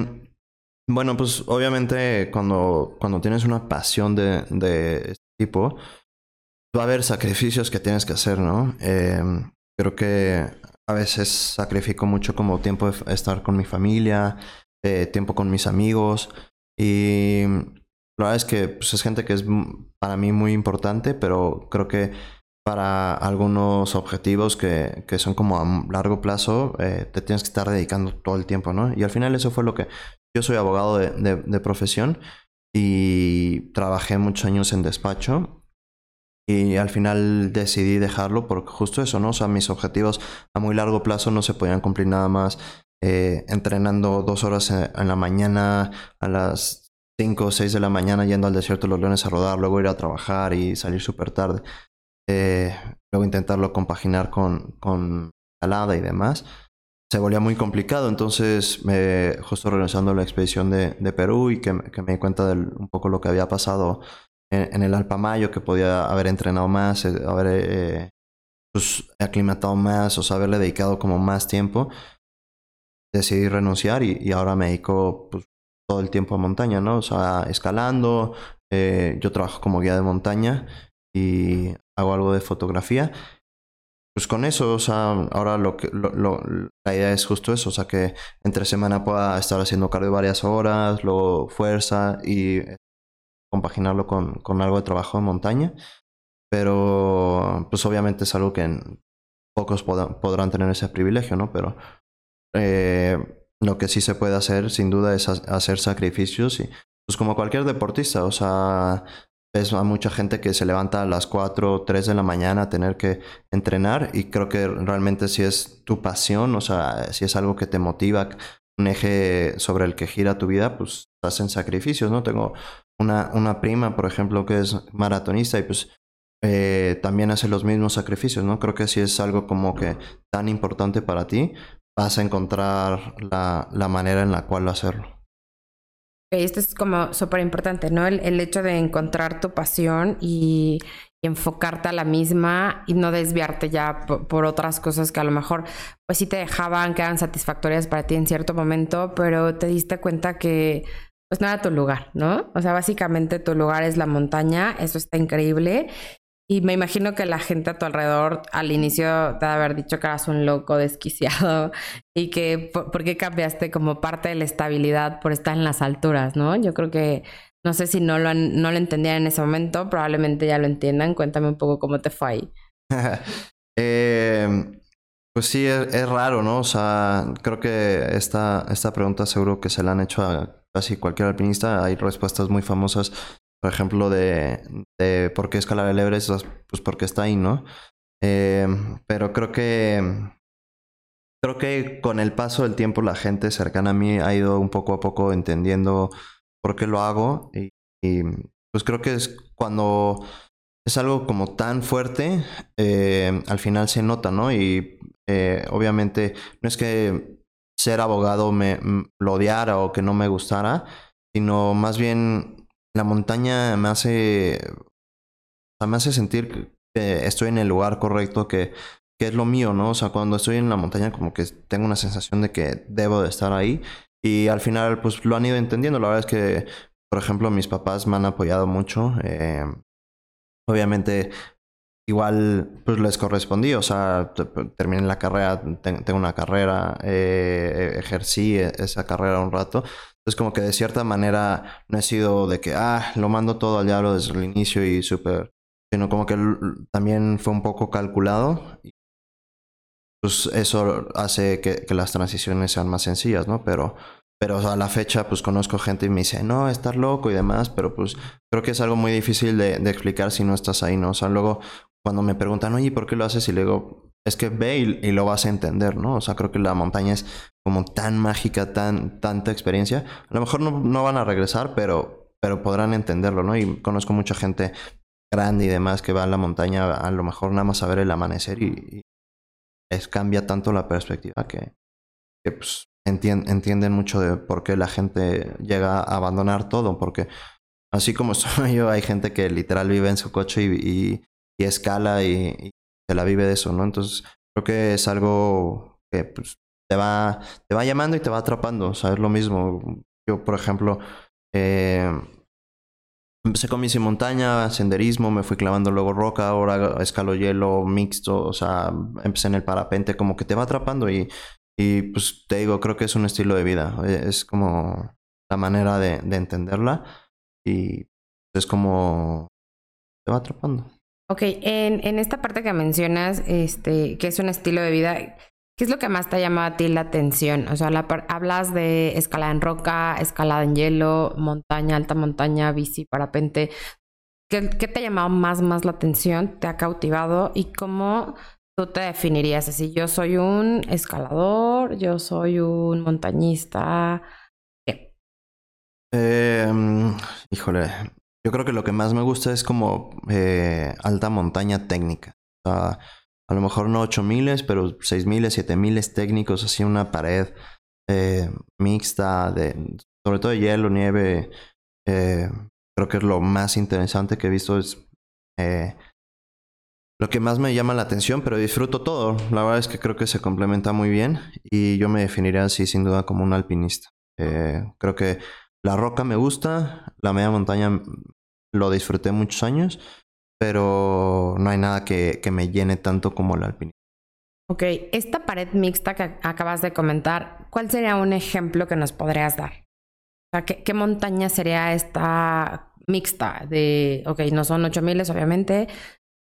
bueno, pues obviamente cuando, cuando tienes una pasión de, de este tipo, va a haber sacrificios que tienes que hacer, ¿no? Eh, creo que a veces sacrifico mucho como tiempo de estar con mi familia, eh, tiempo con mis amigos y la verdad es que pues, es gente que es para mí muy importante, pero creo que para algunos objetivos que, que son como a largo plazo, eh, te tienes que estar dedicando todo el tiempo, ¿no? Y al final eso fue lo que... Yo soy abogado de, de, de profesión y trabajé muchos años en despacho y al final decidí dejarlo porque justo eso, ¿no? O sea, mis objetivos a muy largo plazo no se podían cumplir nada más eh, entrenando dos horas en, la mañana, a las cinco o seis de la mañana yendo al desierto de los leones a rodar, luego ir a trabajar y salir súper tarde. Eh, luego intentarlo compaginar con, con alada y demás. Se volvía muy complicado, entonces me, justo regresando a la expedición de, de Perú y que, que, me di cuenta de un poco lo que había pasado en, el Alpamayo, que podía haber entrenado más, eh, haber eh, pues, aclimatado más, o sea, haberle dedicado como más tiempo, decidí renunciar y, y ahora me dedico pues, todo el tiempo a montaña, ¿no? O sea, escalando, eh, yo trabajo como guía de montaña y hago algo de fotografía. Pues con eso, o sea, ahora lo que lo, lo, la idea es justo eso, o sea, que entre semana pueda estar haciendo cardio varias horas, luego fuerza y compaginarlo con, con algo de trabajo en montaña. Pero, pues obviamente es algo que pocos pod podrán tener ese privilegio, ¿no? Pero eh, lo que sí se puede hacer, sin duda, es hacer sacrificios y, pues como cualquier deportista, o sea, ves a mucha gente que se levanta a las 4 o 3 de la mañana a tener que entrenar y creo que realmente si es tu pasión, o sea, si es algo que te motiva, un eje sobre el que gira tu vida, pues hacen sacrificios, ¿no? Tengo una, una prima, por ejemplo, que es maratonista y pues eh, también hace los mismos sacrificios, ¿no? Creo que si es algo como que tan importante para ti, vas a encontrar la, la manera en la cual hacerlo. Esto es como súper importante, ¿no? El, el, hecho de encontrar tu pasión y, y, enfocarte a la misma y no desviarte ya por, otras cosas que a lo mejor pues sí te dejaban, que eran satisfactorias para ti en cierto momento, pero te diste cuenta que pues no era tu lugar, ¿no? O sea, básicamente tu lugar es la montaña, eso está increíble. Y me imagino que la gente a tu alrededor al inicio te haber dicho que eras un loco desquiciado *laughs* y que por, por, qué cambiaste como parte de la estabilidad por estar en las alturas, ¿no? Yo creo que no sé si no lo, no lo entendían en ese momento, probablemente ya lo entiendan. Cuéntame un poco cómo te fue ahí. *laughs* eh, pues sí, es, es, raro, ¿no? O sea, creo que esta, esta pregunta seguro que se la han hecho a casi cualquier alpinista. Hay respuestas muy famosas, por ejemplo, de, de por qué escalar el Everest, pues porque está ahí, ¿no? Eh, pero creo que creo que con el paso del tiempo la gente cercana a mí ha ido un poco a poco entendiendo por qué lo hago y, pues creo que es cuando es algo como tan fuerte, eh, al final se nota, ¿no? Y eh, obviamente no es que ser abogado me lo odiara o que no me gustara, sino más bien la montaña me hace, me hace sentir que estoy en el lugar correcto, que, que es lo mío, ¿no? O sea, cuando estoy en la montaña como que tengo una sensación de que debo de estar ahí y al final pues lo han ido entendiendo. La verdad es que, por ejemplo, mis papás me han apoyado mucho. Eh, obviamente igual pues les correspondí, o sea, terminé la carrera, tengo una carrera, eh, ejercí e, esa carrera un rato, entonces como que de cierta manera no he sido de que, ah, lo mando todo al diablo desde el inicio y súper, sino como que también fue un poco calculado, pues eso hace que, las transiciones sean más sencillas, ¿no? Pero pero a la fecha pues conozco gente y me dice, no, estar loco y demás, pero pues creo que es algo muy difícil de, explicar si no estás ahí, ¿no? O sea, luego cuando me preguntan, oye, ¿por qué lo haces? Y le digo, es que ve y, y, lo vas a entender, ¿no? O sea, creo que la montaña es como tan mágica, tan, tanta experiencia. A lo mejor no, no van a regresar, pero, pero podrán entenderlo, ¿no? Y conozco mucha gente grande y demás que va a la montaña a lo mejor nada más a ver el amanecer y, es, cambia tanto la perspectiva que, pues, entienden mucho de por qué la gente llega a abandonar todo, porque así como *laughs* soy yo, hay gente que literal vive en su coche y, y, escala y, se la vive de eso, ¿no? Entonces creo que es algo que pues, te va, te va llamando y te va atrapando, o sea, es lo mismo. Yo, por ejemplo, eh, empecé con bici montaña, senderismo, me fui clavando luego roca, ahora escalo hielo, mixto, o sea, empecé en el parapente, como que te va atrapando y, y pues te digo, creo que es un estilo de vida, es como la manera de, de entenderla y es como te va atrapando. Ok, en, en esta parte que mencionas, este, que es un estilo de vida, ¿Qué es lo que más te ha llamado a ti la atención? O sea, hablas de escalada en roca, escalada en hielo, montaña, alta montaña, bici, parapente. ¿Qué, qué te ha llamado más, más la atención? ¿Te ha cautivado? ¿Y cómo tú te definirías? Así, yo soy un escalador, yo soy un montañista. ¿Qué? Eh, híjole, yo creo que lo que más me gusta es como eh, alta montaña técnica. O sea, a lo mejor no 8000, pero 6000, 7000 técnicos, así una pared eh, mixta, de, sobre todo de hielo, nieve. Eh, creo que es lo más interesante que he visto. Es eh, lo que más me llama la atención, pero disfruto todo. La verdad es que creo que se complementa muy bien y yo me definiría así sin duda como un alpinista. creo que la roca me gusta, la media montaña lo disfruté muchos años pero no hay nada que, que me llene tanto como el alpinismo. Ok, esta pared mixta que acabas de comentar, ¿cuál sería un ejemplo que nos podrías dar? O sea, ¿qué, qué montaña sería esta mixta? De, ok, no son 8000 obviamente,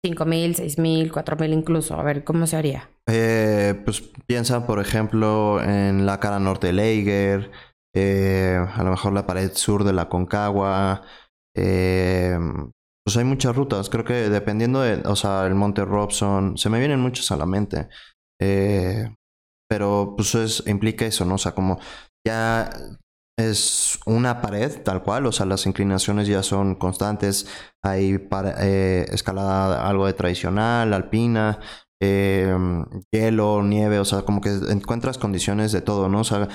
5000, 6000, 4000 incluso. A ver, ¿cómo se haría? Eh, pues piensa, por ejemplo, en la cara norte de Leiger, eh, a lo mejor la pared sur de la Concagua, eh, pues hay muchas rutas. Creo que dependiendo de, o sea, el Monte Robson, se me vienen muchas a la mente. Eh, pero pues es, implica eso, ¿no? O sea, como ya es una pared tal cual, o sea, las inclinaciones ya son constantes. Hay para, eh, escalada algo de tradicional, alpina, eh, hielo, nieve, o sea, como que encuentras condiciones de todo, ¿no? O sea,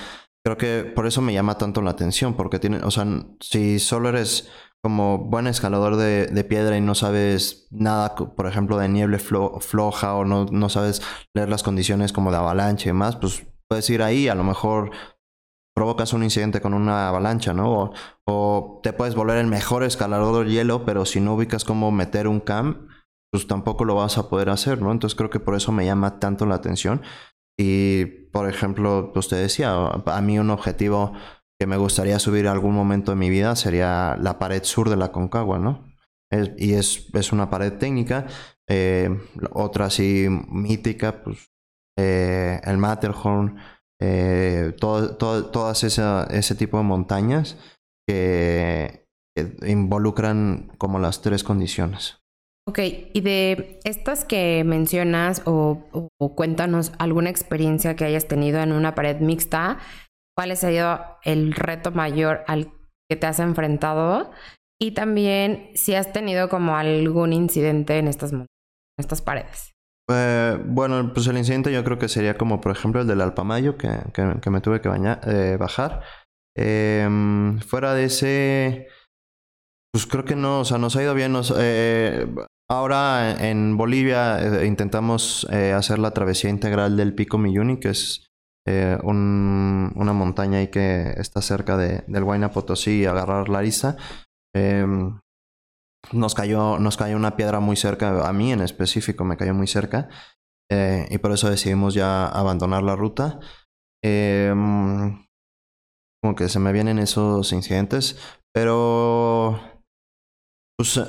creo que por eso me llama tanto la atención, porque tiene, o sea, si solo eres como buen escalador de, piedra y no sabes nada, por ejemplo, de nieve floja o no, no sabes leer las condiciones como de avalancha y demás, pues puedes ir ahí, a lo mejor provocas un incidente con una avalancha, ¿no? O, te puedes volver el mejor escalador de hielo, pero si no ubicas cómo meter un camp, pues tampoco lo vas a poder hacer, ¿no? Entonces creo que por eso me llama tanto la atención. Y, por ejemplo, usted decía, a mí un objetivo que me gustaría subir algún momento de mi vida sería la pared sur de la Concagua, ¿no? y es, es, una pared técnica. Eh, otra así mítica, pues eh, el Matterhorn, eh, todo, todas ese tipo de montañas que, involucran como las tres condiciones. Ok, y de estas que mencionas o, cuéntanos alguna experiencia que hayas tenido en una pared mixta, cuál ha sido el reto mayor al que te has enfrentado y también si has tenido como algún incidente en estas, estas paredes. Eh, bueno, pues el incidente yo creo que sería como por ejemplo el del Alpamayo que, que, me tuve que eh, bajar. Em, fuera de ese, pues creo que no, o sea, nos ha ido bien. Eh, ahora en Bolivia intentamos hacer la travesía integral del Pico Miyuni, que es eh, una montaña ahí que está cerca de, del Huayna Potosí y agarrar Larissa. Em, nos, cayó, nos cayó una piedra muy cerca, a mí en específico me cayó muy cerca. Eh, y por eso decidimos ya abandonar la ruta. Em, como que se me vienen esos incidentes, pero pues,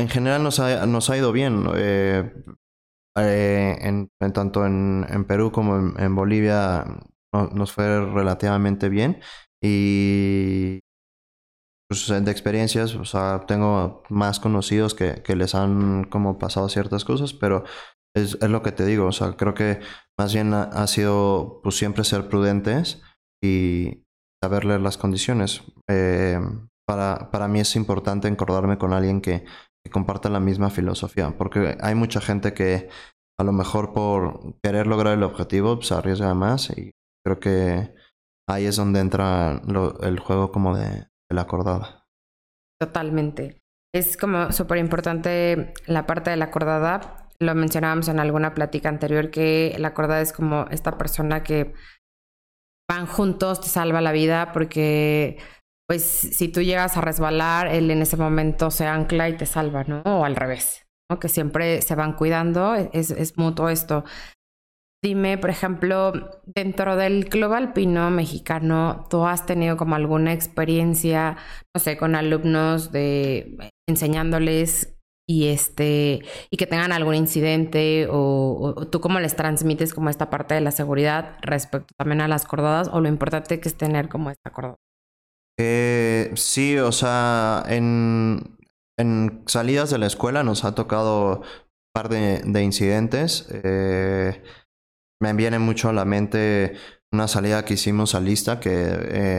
en general nos ha, nos ha ido bien. Eh, eh, en, tanto en, en, Perú como en, Bolivia nos fue relativamente bien y pues, de experiencias, tengo más conocidos que, que les han como pasado ciertas cosas, pero es, es, lo que te digo, o sea, creo que más bien ha, sido pues siempre ser prudentes y saber leer las condiciones. Eh, para, para mí es importante encordarme con alguien que, que compartan la misma filosofía, porque hay mucha gente que a lo mejor por querer lograr el objetivo pues, se arriesga más y creo que ahí es donde entra el juego como de, la acordada. Totalmente. Es como súper importante la parte de la acordada. Lo mencionábamos en alguna plática anterior que la acordada es como esta persona que van juntos, te salva la vida porque pues si tú llegas a resbalar, él en ese momento se ancla y te salva, ¿no? O al revés, ¿no? Que siempre se van cuidando, es, es mutuo esto. Dime, por ejemplo, dentro del club alpino mexicano, ¿tú has tenido como alguna experiencia, no sé, con alumnos de enseñándoles y este y que tengan algún incidente o, tú cómo les transmites como esta parte de la seguridad respecto también a las cordadas o lo importante que es tener como esta cordada? Eh, sí, o sea, en, en salidas de la escuela nos ha tocado un par de, de incidentes. Eh, me viene mucho a la mente una salida que hicimos a lista que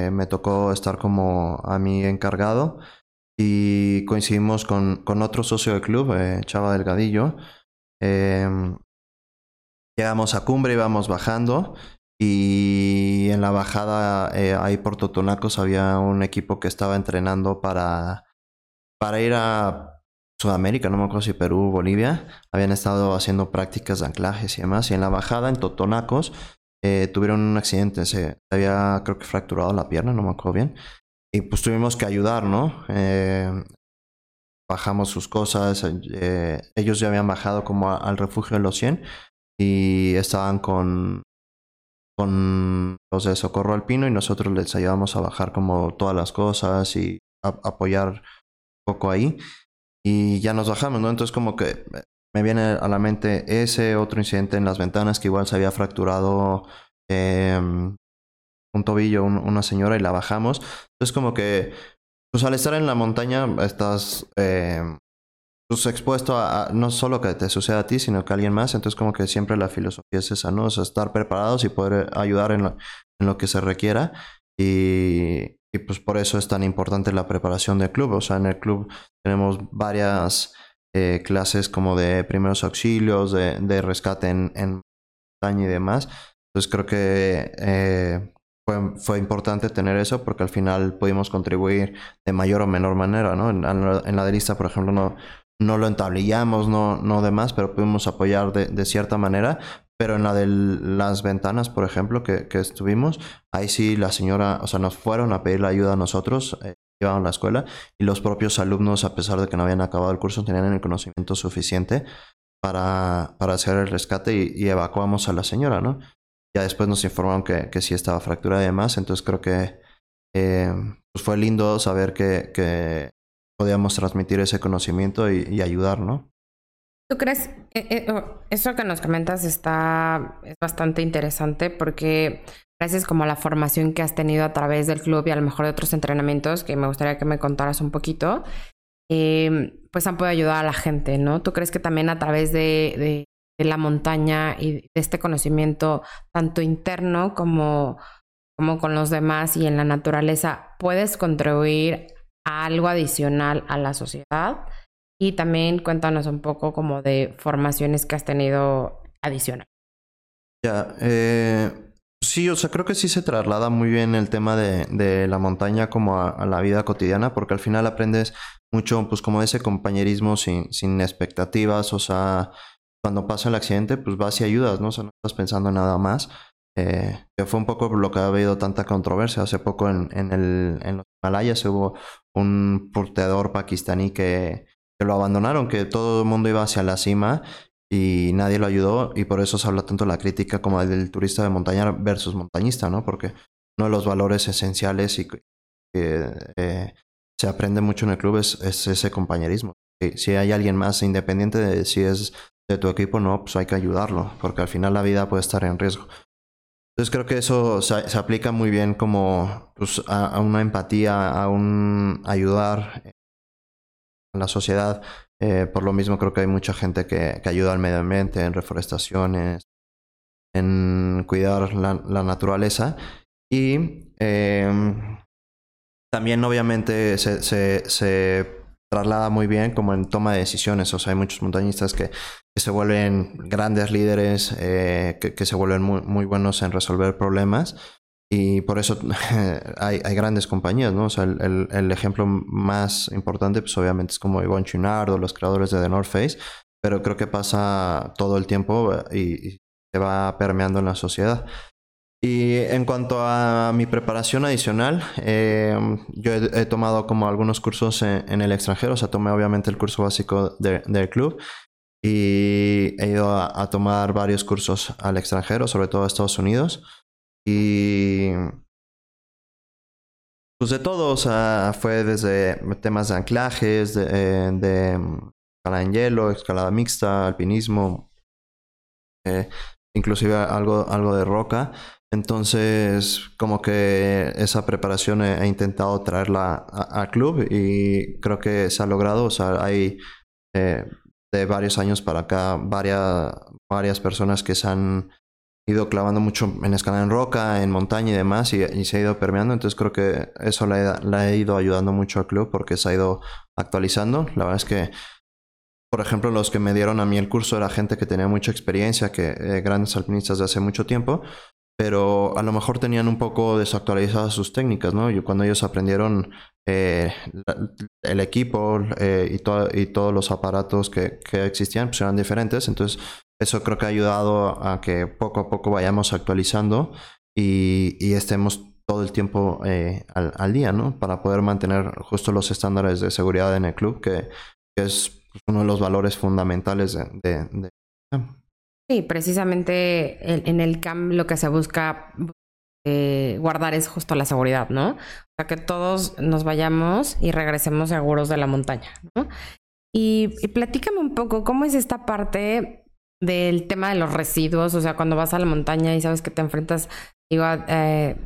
eh, me tocó estar como a mí encargado y coincidimos con, con otro socio del club, eh, Chava Delgadillo. Em, llegamos a cumbre, íbamos bajando y en la bajada eh, ahí por Totonacos había un equipo que estaba entrenando para, para ir a Sudamérica, no me acuerdo si Perú, Bolivia, habían estado haciendo prácticas de anclajes y demás. Y en la bajada, en Totonacos, eh, tuvieron un accidente. Se había, creo que, fracturado la pierna, no me acuerdo bien. Y pues tuvimos que ayudar, ¿no? Eh, bajamos sus cosas. Eh, ellos ya habían bajado como al refugio de los 100 y estaban con, con los de socorro alpino y nosotros les ayudamos a bajar como todas las cosas y apoyar un poco ahí y ya nos bajamos, ¿no? Entonces como que me viene a la mente ese otro incidente en las ventanas que igual se había fracturado em, un tobillo una señora y la bajamos. Entonces como que, pues al estar en la montaña estás em, pues expuesto a, no solo que te suceda a ti, sino que a alguien más. Entonces como que siempre la filosofía es esa, ¿no? O sea, estar preparados y poder ayudar en lo, en lo que se requiera. Y, y pues por eso es tan importante la preparación del club. O sea, en el club tenemos varias eh, clases como de primeros auxilios, de, de rescate en, en montaña y demás. Entonces creo que eh, fue, fue, importante tener eso porque al final pudimos contribuir de mayor o menor manera, ¿no? En, en la de lista, por ejemplo, no, no lo entablillamos, no, no demás, pero pudimos apoyar de, cierta manera, pero en la de las ventanas, por ejemplo, que, que, estuvimos, ahí sí la señora, o sea, nos fueron a pedir la ayuda a nosotros, eh, llevaban la escuela, y los propios alumnos, a pesar de que no habían acabado el curso, tenían el conocimiento suficiente para, para hacer el rescate y, evacuamos a la señora, ¿no? Ya después nos informaron que, que sí estaba fracturada y demás, entonces creo que eh, pues fue lindo saber que, que podíamos transmitir ese conocimiento y, y ayudar, ¿no? ¿Tú crees? Eh, eh, oh, eso que nos comentas está es bastante interesante porque gracias como a la formación que has tenido a través del club y a lo mejor de otros entrenamientos que me gustaría que me contaras un poquito, eh, pues han podido ayudar a la gente, ¿no? ¿Tú crees que también a través de, de, de, la montaña y de este conocimiento tanto interno como, como con los demás y en la naturaleza puedes contribuir algo adicional a la sociedad? Y también cuéntanos un poco como de formaciones que has tenido adicional. Ya, eh, sí, o sea, creo que sí se traslada muy bien el tema de, de la montaña como a, la vida cotidiana, porque al final aprendes mucho, pues como ese compañerismo sin, sin expectativas, o sea, cuando pasa el accidente, pues vas y ayudas, ¿no? O sea, no estás pensando en nada más. Eh, fue un poco lo que ha habido tanta controversia. Hace poco en, en, el, en los Himalayas hubo un porteador pakistaní que lo abandonaron, que todo el mundo iba hacia la cima y nadie lo ayudó y por eso se habla tanto la crítica como del turista de montaña versus montañista, ¿no? Porque uno de los valores esenciales y que eh, se aprende mucho en el club es, ese compañerismo. si hay alguien más independiente de si es de tu equipo no, pues hay que ayudarlo, porque al final la vida puede estar en riesgo. Entonces creo que eso se, aplica muy bien como pues, a, a, una empatía, a un ayudar la sociedad. Eh, por lo mismo creo que hay mucha gente que, ayuda al medio ambiente, en reforestaciones, en cuidar la, naturaleza. Y eh, también obviamente se, traslada muy bien como en toma de decisiones. O sea, hay muchos montañistas que, se vuelven grandes líderes, eh, que, se vuelven muy, muy, buenos en resolver problemas. Y por eso *laughs* hay, hay, grandes compañías, ¿no? O sea, el, el, ejemplo más importante, pues obviamente es como Yvonne Chouinard o los creadores de The North Face, pero creo que pasa todo el tiempo eh, y, se va permeando en la sociedad. Y en cuanto a mi preparación adicional, eh, yo he, tomado como algunos cursos en, el extranjero, o sea, tomé obviamente el curso básico del club y he ido a, a, tomar varios cursos al extranjero, sobre todo a Estados Unidos. Y pues de todo, o sea, fue desde temas de anclajes, de, eh, de mm, escalada en hielo, escalada mixta, alpinismo, eh, inclusive algo, algo de roca. Entonces, como que esa preparación he, intentado traerla al club y creo que se ha logrado. O sea, hay eh, de varios años para acá varias, varias personas que se han ido clavando mucho en escalada en roca, en montaña y demás, y, se ha ido permeando. Entonces creo que eso le, ha ido ayudando mucho al club porque se ha ido actualizando. La verdad es que, por ejemplo, los que me dieron a mí el curso era gente que tenía mucha experiencia, que eh, grandes alpinistas de hace mucho tiempo, pero a lo mejor tenían un poco desactualizadas sus técnicas, ¿no? Y cuando ellos aprendieron eh, el equipo eh, y, todos los aparatos que, existían, pues eran diferentes. Entonces, eso creo que ha ayudado a que poco a poco vayamos actualizando y, estemos todo el tiempo eh, al, día, ¿no? Para poder mantener justo los estándares de seguridad en el club, que, es uno de los valores fundamentales de, de, de Sí, precisamente en el CAM lo que se busca eh, guardar es justo la seguridad, ¿no? O sea, que todos nos vayamos y regresemos seguros de la montaña, ¿no? Y, platícame un poco, ¿cómo es esta parte del tema de los residuos? O sea, cuando vas a la montaña y sabes que te enfrentas, digo, eh,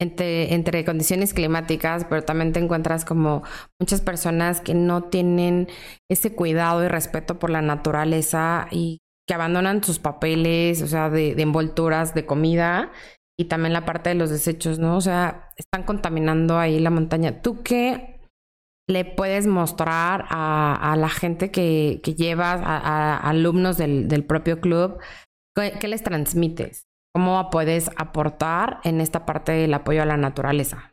entre condiciones climáticas, pero también te encuentras como muchas personas que no tienen ese cuidado y respeto por la naturaleza y que abandonan sus papeles, o sea, de, envolturas de comida y también la parte de los desechos, ¿no? O sea, están contaminando ahí la montaña. ¿Tú qué le puedes mostrar a, la gente que, que llevas, a, alumnos del, del, propio club? ¿Qué, les transmites? ¿Cómo puedes aportar en esta parte del apoyo a la naturaleza?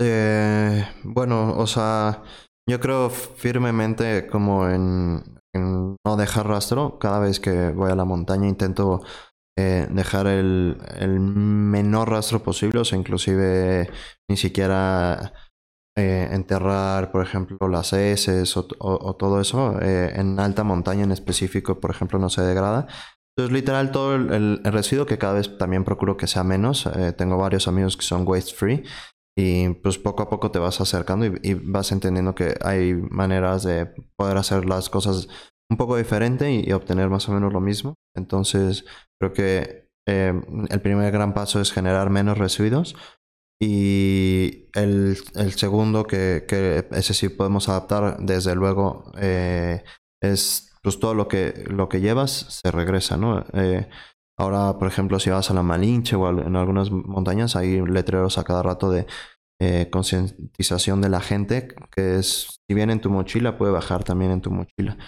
Eh, bueno, o sea, yo creo firmemente como en, no dejar rastro. Cada vez que voy a la montaña intento eh, dejar el, menor rastro posible, o sea, inclusive ni siquiera eh, enterrar, por ejemplo, las heces o, todo eso. Eh, en alta montaña en específico, por ejemplo, no se degrada. Entonces, literal, todo el, residuo que cada vez también procuro que sea menos. tengo varios amigos que son waste free y pues poco a poco te vas acercando y, vas entendiendo que hay maneras de poder hacer las cosas un poco diferente y, obtener más o menos lo mismo. Entonces creo que eh, el primer gran paso es generar menos residuos y el, el segundo que, que, ese sí podemos adaptar desde luego eh, es pues todo lo que, lo que llevas se regresa, ¿no? Eh, Ahora, por ejemplo, si vas a la Malinche o en algunas montañas, hay letreros a cada rato de eh, concientización de la gente, que es, si viene en tu mochila, puede bajar también en tu mochila.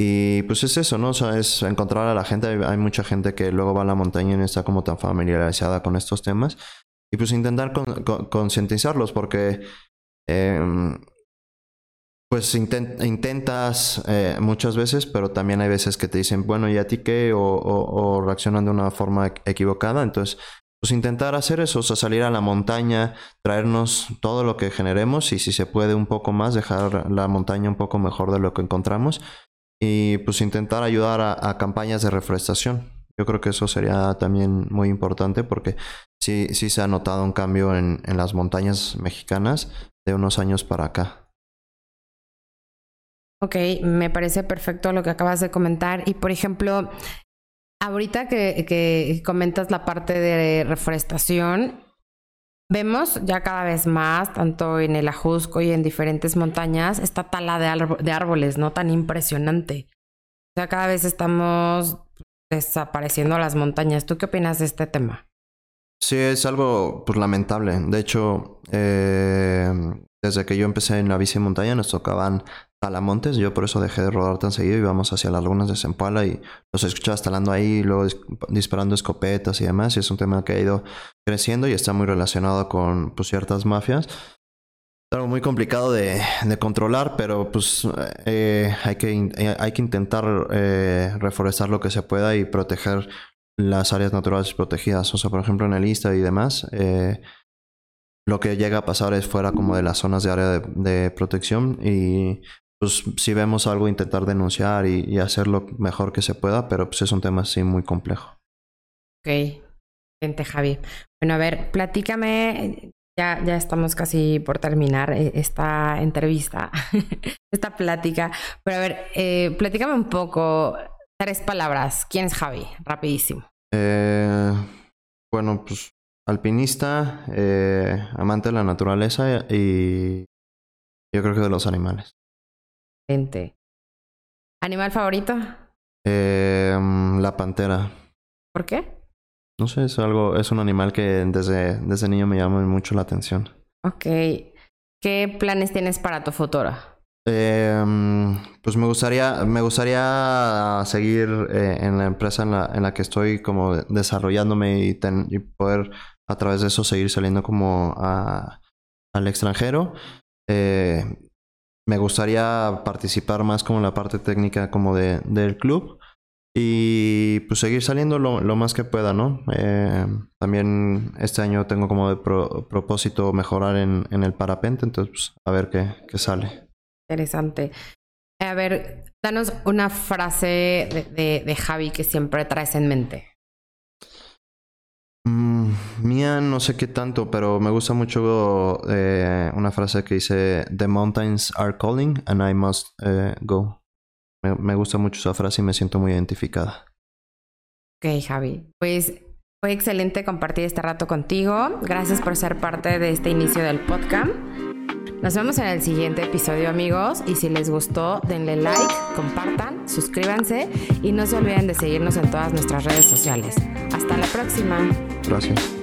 Y pues es eso, ¿no? O sea, es encontrar a la gente. Hay, mucha gente que luego va a la montaña y no está como tan familiarizada con estos temas. Y pues intentar concientizarlos, porque em, pues intentas eh, muchas veces, pero también hay veces que te dicen, bueno, ¿y a ti qué? O, o, reaccionan de una forma equivocada. Entonces, pues intentar hacer eso, o sea, salir a la montaña, traernos todo lo que generemos y si se puede un poco más, dejar la montaña un poco mejor de lo que encontramos y pues intentar ayudar a, campañas de reforestación. Yo creo que eso sería también muy importante porque sí, sí se ha notado un cambio en las montañas mexicanas de unos años para acá. Ok, me parece perfecto lo que acabas de comentar. Y por ejemplo, ahorita que, que comentas la parte de reforestación, vemos ya cada vez más, tanto en el Ajusco y en diferentes montañas, esta tala de, árboles, ¿no? Tan impresionante. O sea, cada vez estamos desapareciendo las montañas. ¿Tú qué opinas de este tema? Sí, es algo pues, lamentable. De hecho, eh, desde que yo empecé en la bici montaña nos tocaban talamontes. Yo por eso dejé de rodar tan seguido. Íbamos hacia las lagunas de Zempoala y los escuchaba talando ahí, y luego disparando escopetas y demás. Y es un tema que ha ido creciendo y está muy relacionado con pues, ciertas mafias. Algo muy complicado de, controlar, pero pues eh, hay, que, hay que intentar eh, reforestar lo que se pueda y proteger las áreas naturales protegidas. O sea, por ejemplo, en el ISTA y demás, eh, lo que llega a pasar es fuera como de las zonas de área de, protección y pues si vemos algo intentar denunciar y, hacer lo mejor que se pueda, pero pues es un tema así muy complejo. Ok, gente Javi. Bueno, a ver, platícame, ya, ya estamos casi por terminar eh, esta entrevista, *laughs* esta plática, pero a ver, eh, platícame un poco Tres palabras. ¿Quién es Javi? Rapidísimo. Eh, bueno, pues alpinista, eh, amante de la naturaleza y yo creo que de los animales. Gente. ¿Animal favorito? Eh, la pantera. ¿Por qué? No sé, es algo, es un animal que desde, desde niño me llama mucho la atención. Ok. ¿Qué planes tienes para tu futuro? Eh, pues me gustaría, me gustaría seguir eh, en la empresa en la, en la, que estoy como desarrollándome y, y, poder a través de eso seguir saliendo como a, al extranjero. Eh, me gustaría participar más como en la parte técnica como de, del club y pues seguir saliendo lo, lo más que pueda, ¿no? Eh, también este año tengo como de propósito mejorar en, en el parapente, entonces pues, a ver qué, qué sale. Interesante. A ver, danos una frase de, Javi que siempre traes en mente. Mía no sé qué tanto, pero me gusta mucho eh, una frase que dice The mountains are calling and I must eh, go. Me, me, gusta mucho esa frase y me siento muy identificada. Ok, Javi. Pues fue excelente compartir este rato contigo. Gracias por ser parte de este inicio del podcast. Nos vemos en el siguiente episodio amigos y si les gustó denle like, compartan, suscríbanse y no se olviden de seguirnos en todas nuestras redes sociales. Hasta la próxima. Gracias.